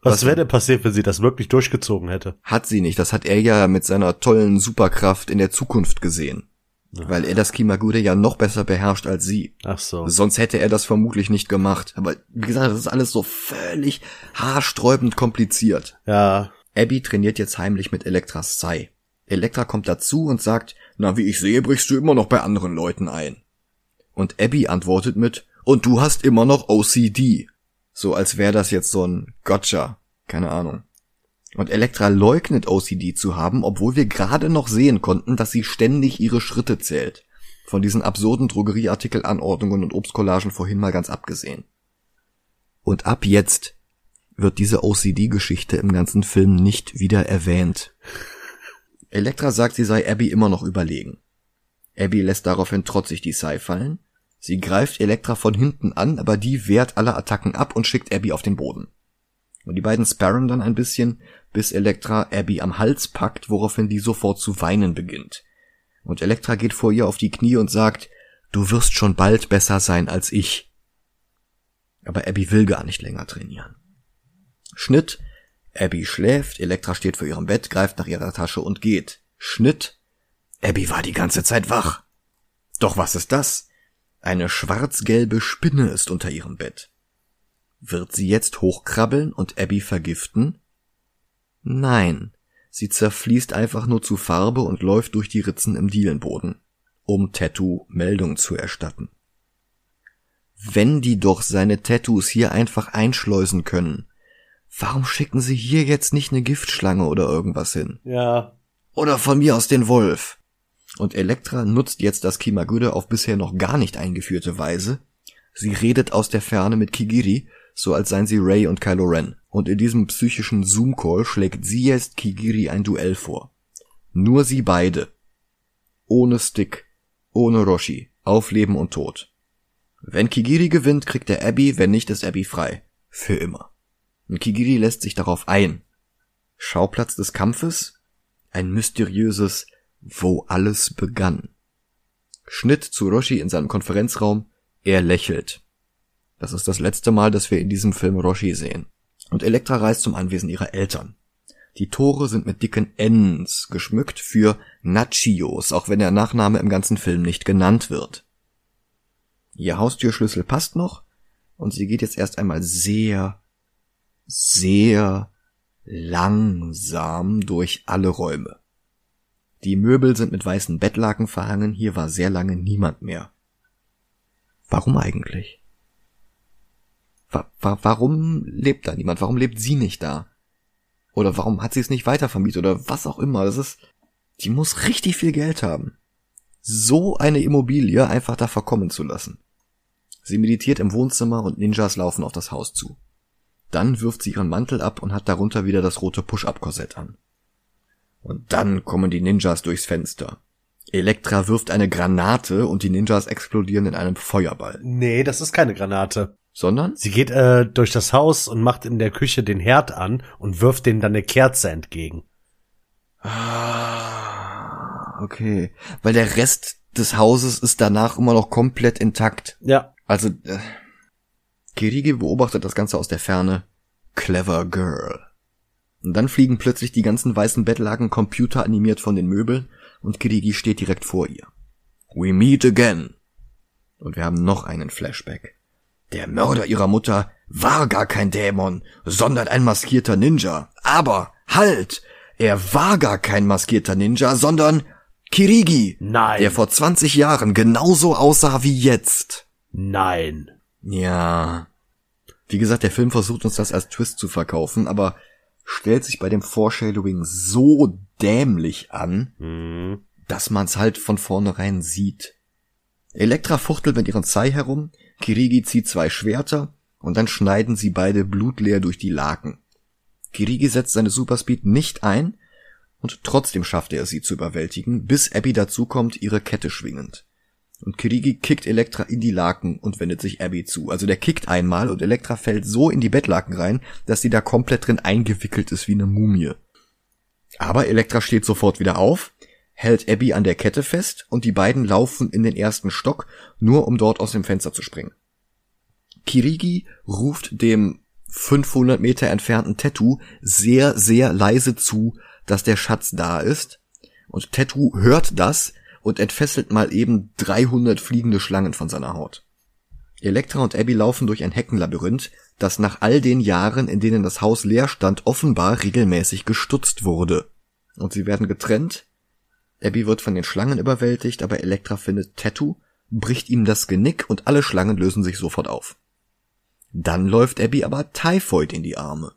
Was, was wäre denn passiert, wenn sie das wirklich durchgezogen hätte? Hat sie nicht. Das hat er ja mit seiner tollen Superkraft in der Zukunft gesehen. Weil er das Kimagure ja noch besser beherrscht als sie. Ach so. Sonst hätte er das vermutlich nicht gemacht. Aber wie gesagt, das ist alles so völlig haarsträubend kompliziert. Ja. Abby trainiert jetzt heimlich mit Elektras Sai. Elektra kommt dazu und sagt, na, wie ich sehe, brichst du immer noch bei anderen Leuten ein. Und Abby antwortet mit, und du hast immer noch OCD. So als wäre das jetzt so ein Gotcha. Keine Ahnung. Und Elektra leugnet OCD zu haben, obwohl wir gerade noch sehen konnten, dass sie ständig ihre Schritte zählt. Von diesen absurden Drogerieartikelanordnungen und Obstcollagen vorhin mal ganz abgesehen. Und ab jetzt wird diese OCD-Geschichte im ganzen Film nicht wieder erwähnt. Elektra sagt, sie sei Abby immer noch überlegen. Abby lässt daraufhin trotzig die Sai fallen. Sie greift Elektra von hinten an, aber die wehrt alle Attacken ab und schickt Abby auf den Boden. Und die beiden sparren dann ein bisschen, bis Elektra Abby am Hals packt, woraufhin die sofort zu weinen beginnt. Und Elektra geht vor ihr auf die Knie und sagt, du wirst schon bald besser sein als ich. Aber Abby will gar nicht länger trainieren. Schnitt. Abby schläft, Elektra steht vor ihrem Bett, greift nach ihrer Tasche und geht. Schnitt. Abby war die ganze Zeit wach. Doch was ist das? Eine schwarz-gelbe Spinne ist unter ihrem Bett. Wird sie jetzt hochkrabbeln und Abby vergiften? Nein, sie zerfließt einfach nur zu Farbe und läuft durch die Ritzen im Dielenboden, um Tattoo Meldung zu erstatten. Wenn die doch seine Tattoos hier einfach einschleusen können, Warum schicken sie hier jetzt nicht eine Giftschlange oder irgendwas hin? Ja. Oder von mir aus den Wolf. Und Elektra nutzt jetzt das Kimagüde auf bisher noch gar nicht eingeführte Weise. Sie redet aus der Ferne mit Kigiri, so als seien sie Ray und Kylo Ren. Und in diesem psychischen Zoom-Call schlägt sie jetzt Kigiri ein Duell vor. Nur sie beide. Ohne Stick. Ohne Roshi. Auf Leben und Tod. Wenn Kigiri gewinnt, kriegt er Abby, wenn nicht, ist Abby frei. Für immer. Und Kigiri lässt sich darauf ein. Schauplatz des Kampfes? Ein mysteriöses Wo alles begann. Schnitt zu Roshi in seinem Konferenzraum. Er lächelt. Das ist das letzte Mal, dass wir in diesem Film Roshi sehen. Und Elektra reist zum Anwesen ihrer Eltern. Die Tore sind mit dicken Ns geschmückt für Nachios, auch wenn der Nachname im ganzen Film nicht genannt wird. Ihr Haustürschlüssel passt noch und sie geht jetzt erst einmal sehr sehr langsam durch alle Räume. Die Möbel sind mit weißen Bettlaken verhangen, hier war sehr lange niemand mehr. Warum eigentlich? Wa wa warum lebt da niemand? Warum lebt sie nicht da? Oder warum hat sie es nicht weitervermietet oder was auch immer? Das ist, die muss richtig viel Geld haben. So eine Immobilie einfach da verkommen zu lassen. Sie meditiert im Wohnzimmer und Ninjas laufen auf das Haus zu. Dann wirft sie ihren Mantel ab und hat darunter wieder das rote Push-Up-Korsett an. Und dann kommen die Ninjas durchs Fenster. Elektra wirft eine Granate und die Ninjas explodieren in einem Feuerball. Nee, das ist keine Granate. Sondern? Sie geht äh, durch das Haus und macht in der Küche den Herd an und wirft denen dann eine Kerze entgegen. Ah, okay. Weil der Rest des Hauses ist danach immer noch komplett intakt. Ja. Also, äh, Kirigi beobachtet das Ganze aus der Ferne. Clever Girl. Und dann fliegen plötzlich die ganzen weißen Bettlaken computeranimiert von den Möbeln und Kirigi steht direkt vor ihr. We meet again. Und wir haben noch einen Flashback. Der Mörder ihrer Mutter war gar kein Dämon, sondern ein maskierter Ninja. Aber halt! Er war gar kein maskierter Ninja, sondern Kirigi. Nein. Der vor 20 Jahren genauso aussah wie jetzt. Nein. Ja. Wie gesagt, der Film versucht uns das als Twist zu verkaufen, aber stellt sich bei dem Foreshadowing so dämlich an, mhm. dass man's halt von vornherein sieht. Elektra fuchtelt mit ihren Zei herum, Kirigi zieht zwei Schwerter und dann schneiden sie beide blutleer durch die Laken. Kirigi setzt seine Superspeed nicht ein und trotzdem schafft er es, sie zu überwältigen, bis Abby dazukommt, ihre Kette schwingend. Und Kirigi kickt Elektra in die Laken und wendet sich Abby zu. Also der kickt einmal und Elektra fällt so in die Bettlaken rein, dass sie da komplett drin eingewickelt ist wie eine Mumie. Aber Elektra steht sofort wieder auf, hält Abby an der Kette fest und die beiden laufen in den ersten Stock, nur um dort aus dem Fenster zu springen. Kirigi ruft dem 500 Meter entfernten Tattoo sehr, sehr leise zu, dass der Schatz da ist. Und Tattoo hört das, und entfesselt mal eben 300 fliegende Schlangen von seiner Haut. Elektra und Abby laufen durch ein Heckenlabyrinth, das nach all den Jahren, in denen das Haus leer stand, offenbar regelmäßig gestutzt wurde. Und sie werden getrennt. Abby wird von den Schlangen überwältigt, aber Elektra findet Tattoo, bricht ihm das Genick und alle Schlangen lösen sich sofort auf. Dann läuft Abby aber Typhoid in die Arme.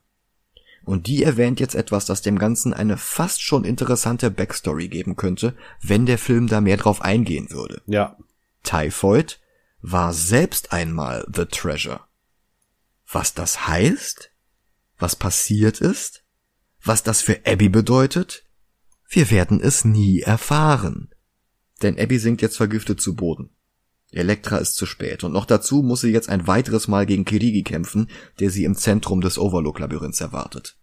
Und die erwähnt jetzt etwas, das dem Ganzen eine fast schon interessante Backstory geben könnte, wenn der Film da mehr drauf eingehen würde. Ja. Typhoid war selbst einmal The Treasure. Was das heißt? Was passiert ist? Was das für Abby bedeutet? Wir werden es nie erfahren. Denn Abby sinkt jetzt vergiftet zu Boden. Elektra ist zu spät und noch dazu muss sie jetzt ein weiteres Mal gegen Kirigi kämpfen, der sie im Zentrum des Overlook-Labyrinths erwartet.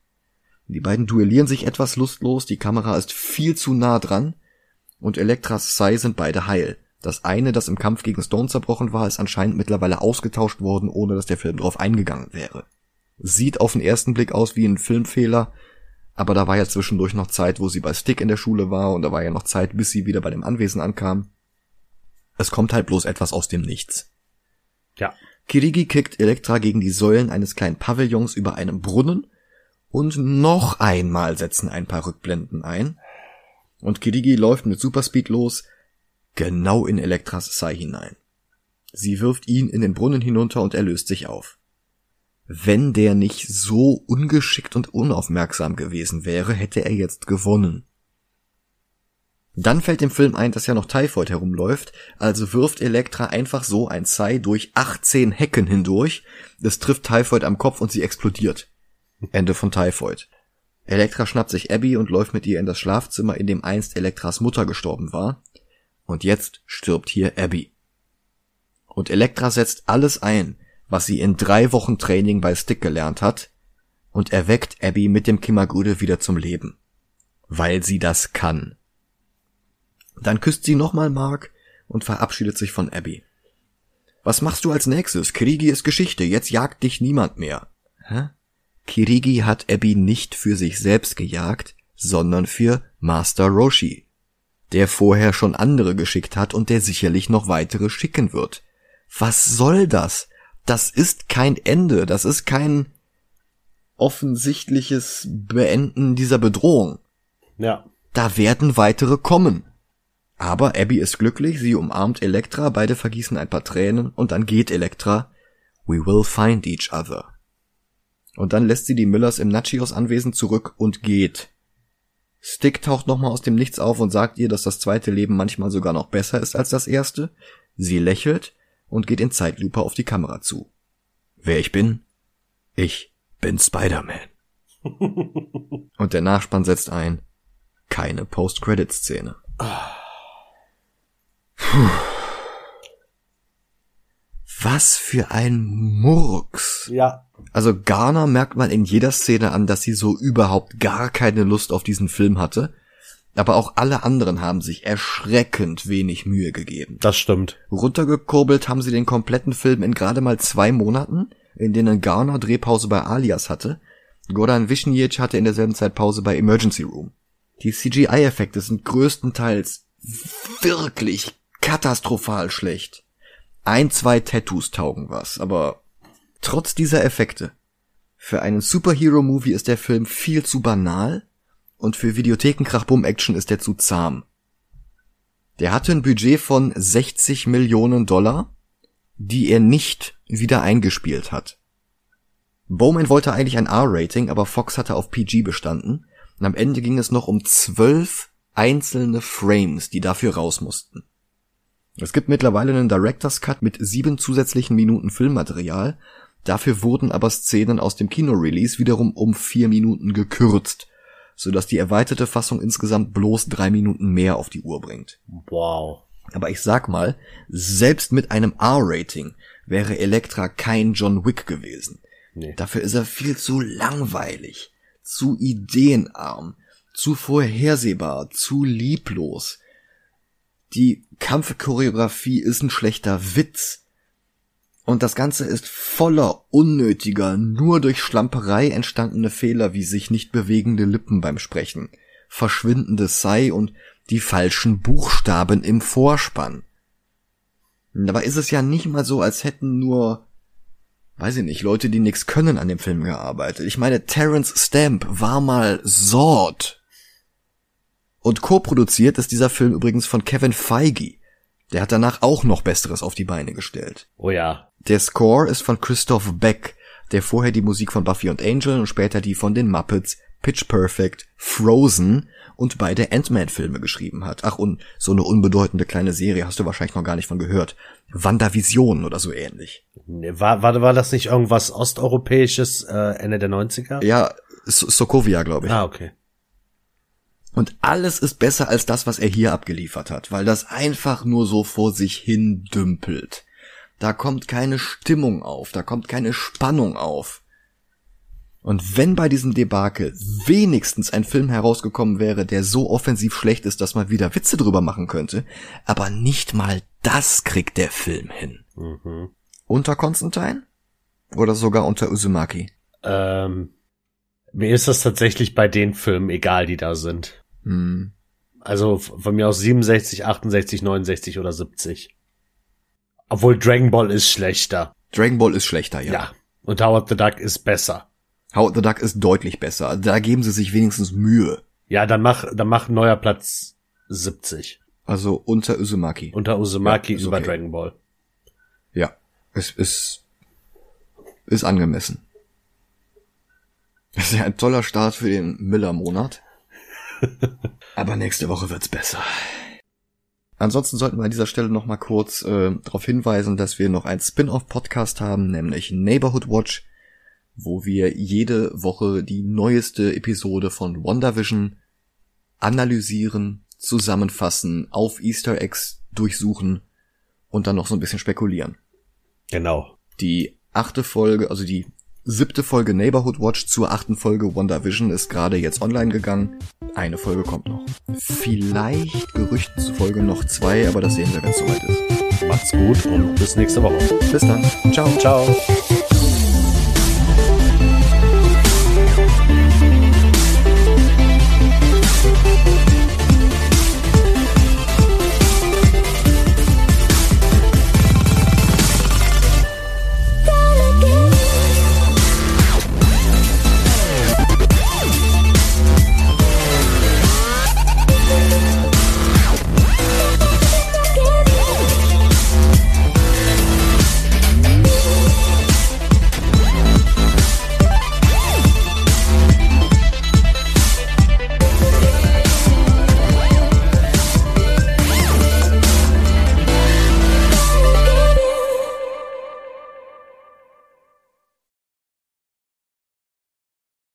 Die beiden duellieren sich etwas lustlos, die Kamera ist viel zu nah dran und Elektras Sai sind beide heil. Das eine, das im Kampf gegen Stone zerbrochen war, ist anscheinend mittlerweile ausgetauscht worden, ohne dass der Film drauf eingegangen wäre. Sieht auf den ersten Blick aus wie ein Filmfehler, aber da war ja zwischendurch noch Zeit, wo sie bei Stick in der Schule war und da war ja noch Zeit, bis sie wieder bei dem Anwesen ankam. Es kommt halt bloß etwas aus dem Nichts. Ja. Kirigi kickt Elektra gegen die Säulen eines kleinen Pavillons über einem Brunnen und noch einmal setzen ein paar Rückblenden ein. Und Kirigi läuft mit Superspeed los, genau in Elektras Sai hinein. Sie wirft ihn in den Brunnen hinunter und er löst sich auf. Wenn der nicht so ungeschickt und unaufmerksam gewesen wäre, hätte er jetzt gewonnen. Dann fällt dem Film ein, dass ja noch Typhoid herumläuft, also wirft Elektra einfach so ein Sai durch 18 Hecken hindurch, es trifft Typhoid am Kopf und sie explodiert. Ende von Typhoid. Elektra schnappt sich Abby und läuft mit ihr in das Schlafzimmer, in dem einst Elektras Mutter gestorben war. Und jetzt stirbt hier Abby. Und Elektra setzt alles ein, was sie in drei Wochen Training bei Stick gelernt hat, und erweckt Abby mit dem Kimagude wieder zum Leben. Weil sie das kann. Dann küsst sie nochmal Mark und verabschiedet sich von Abby. Was machst du als nächstes? Kirigi ist Geschichte, jetzt jagt dich niemand mehr. Hä? Kirigi hat Abby nicht für sich selbst gejagt, sondern für Master Roshi, der vorher schon andere geschickt hat und der sicherlich noch weitere schicken wird. Was soll das? Das ist kein Ende, das ist kein offensichtliches Beenden dieser Bedrohung. Ja. Da werden weitere kommen. Aber Abby ist glücklich, sie umarmt Elektra, beide vergießen ein paar Tränen und dann geht Elektra. We will find each other. Und dann lässt sie die Müllers im Nachios Anwesen zurück und geht. Stick taucht nochmal aus dem Nichts auf und sagt ihr, dass das zweite Leben manchmal sogar noch besser ist als das erste. Sie lächelt und geht in Zeitlupe auf die Kamera zu. Wer ich bin? Ich bin Spider-Man. und der Nachspann setzt ein. Keine Post-Credit-Szene. Was für ein Murks. Ja. Also Garner merkt man in jeder Szene an, dass sie so überhaupt gar keine Lust auf diesen Film hatte aber auch alle anderen haben sich erschreckend wenig Mühe gegeben. Das stimmt. Runtergekurbelt haben sie den kompletten Film in gerade mal zwei Monaten, in denen Garner Drehpause bei Alias hatte. Goran Wisniewicz hatte in derselben Zeit Pause bei Emergency Room. Die CGI-Effekte sind größtenteils wirklich katastrophal schlecht. Ein, zwei Tattoos taugen was, aber trotz dieser Effekte. Für einen Superhero-Movie ist der Film viel zu banal und für Videothekenkrach-Bumm-Action ist er zu zahm. Der hatte ein Budget von 60 Millionen Dollar, die er nicht wieder eingespielt hat. Bowman wollte eigentlich ein R-Rating, aber Fox hatte auf PG bestanden und am Ende ging es noch um zwölf einzelne Frames, die dafür raus mussten. Es gibt mittlerweile einen Director's Cut mit sieben zusätzlichen Minuten Filmmaterial, dafür wurden aber Szenen aus dem Kino-Release wiederum um vier Minuten gekürzt, so dass die erweiterte Fassung insgesamt bloß drei Minuten mehr auf die Uhr bringt. Wow. Aber ich sag mal, selbst mit einem R-Rating wäre Elektra kein John Wick gewesen. Nee. Dafür ist er viel zu langweilig, zu ideenarm, zu vorhersehbar, zu lieblos. Die Kampfchoreografie ist ein schlechter Witz. Und das Ganze ist voller unnötiger, nur durch Schlamperei entstandene Fehler wie sich nicht bewegende Lippen beim Sprechen, verschwindendes Sei und die falschen Buchstaben im Vorspann. Dabei ist es ja nicht mal so, als hätten nur, weiß ich nicht, Leute, die nix können an dem Film gearbeitet. Ich meine, Terence Stamp war mal Zord. Und co-produziert ist dieser Film übrigens von Kevin Feige. Der hat danach auch noch Besseres auf die Beine gestellt. Oh ja. Der Score ist von Christoph Beck, der vorher die Musik von Buffy und Angel und später die von den Muppets, Pitch Perfect, Frozen und beide Ant-Man-Filme geschrieben hat. Ach, und so eine unbedeutende kleine Serie hast du wahrscheinlich noch gar nicht von gehört. WandaVision oder so ähnlich. War, war, war das nicht irgendwas Osteuropäisches äh, Ende der 90er? Ja, Sokovia, glaube ich. Ah, okay. Und alles ist besser als das, was er hier abgeliefert hat, weil das einfach nur so vor sich hin dümpelt. Da kommt keine Stimmung auf, da kommt keine Spannung auf. Und wenn bei diesem Debakel wenigstens ein Film herausgekommen wäre, der so offensiv schlecht ist, dass man wieder Witze drüber machen könnte, aber nicht mal das kriegt der Film hin. Mhm. Unter Constantine? Oder sogar unter Uzumaki? Ähm, mir ist das tatsächlich bei den Filmen egal, die da sind. Mhm. Also von mir aus 67, 68, 69 oder 70. Obwohl Dragon Ball ist schlechter. Dragon Ball ist schlechter, ja. Ja. Und Howard the Duck ist besser. Howard the Duck ist deutlich besser. Da geben sie sich wenigstens Mühe. Ja, dann mach, dann mach neuer Platz 70. Also unter Uzumaki. Unter Uzumaki ja, über okay. Dragon Ball. Ja, es ist, ist angemessen. Das ist ja ein toller Start für den Miller-Monat. Aber nächste Woche wird's besser. Ansonsten sollten wir an dieser Stelle noch mal kurz äh, darauf hinweisen, dass wir noch einen Spin-off-Podcast haben, nämlich Neighborhood Watch wo wir jede Woche die neueste Episode von WandaVision analysieren, zusammenfassen, auf Easter Eggs durchsuchen und dann noch so ein bisschen spekulieren. Genau. Die achte Folge, also die siebte Folge Neighborhood Watch zur achten Folge WandaVision ist gerade jetzt online gegangen. Eine Folge kommt noch. Vielleicht Gerüchten zufolge noch zwei, aber das sehen wir, wenn es soweit ist. Macht's gut und bis nächste Woche. Bis dann. Ciao. Ciao.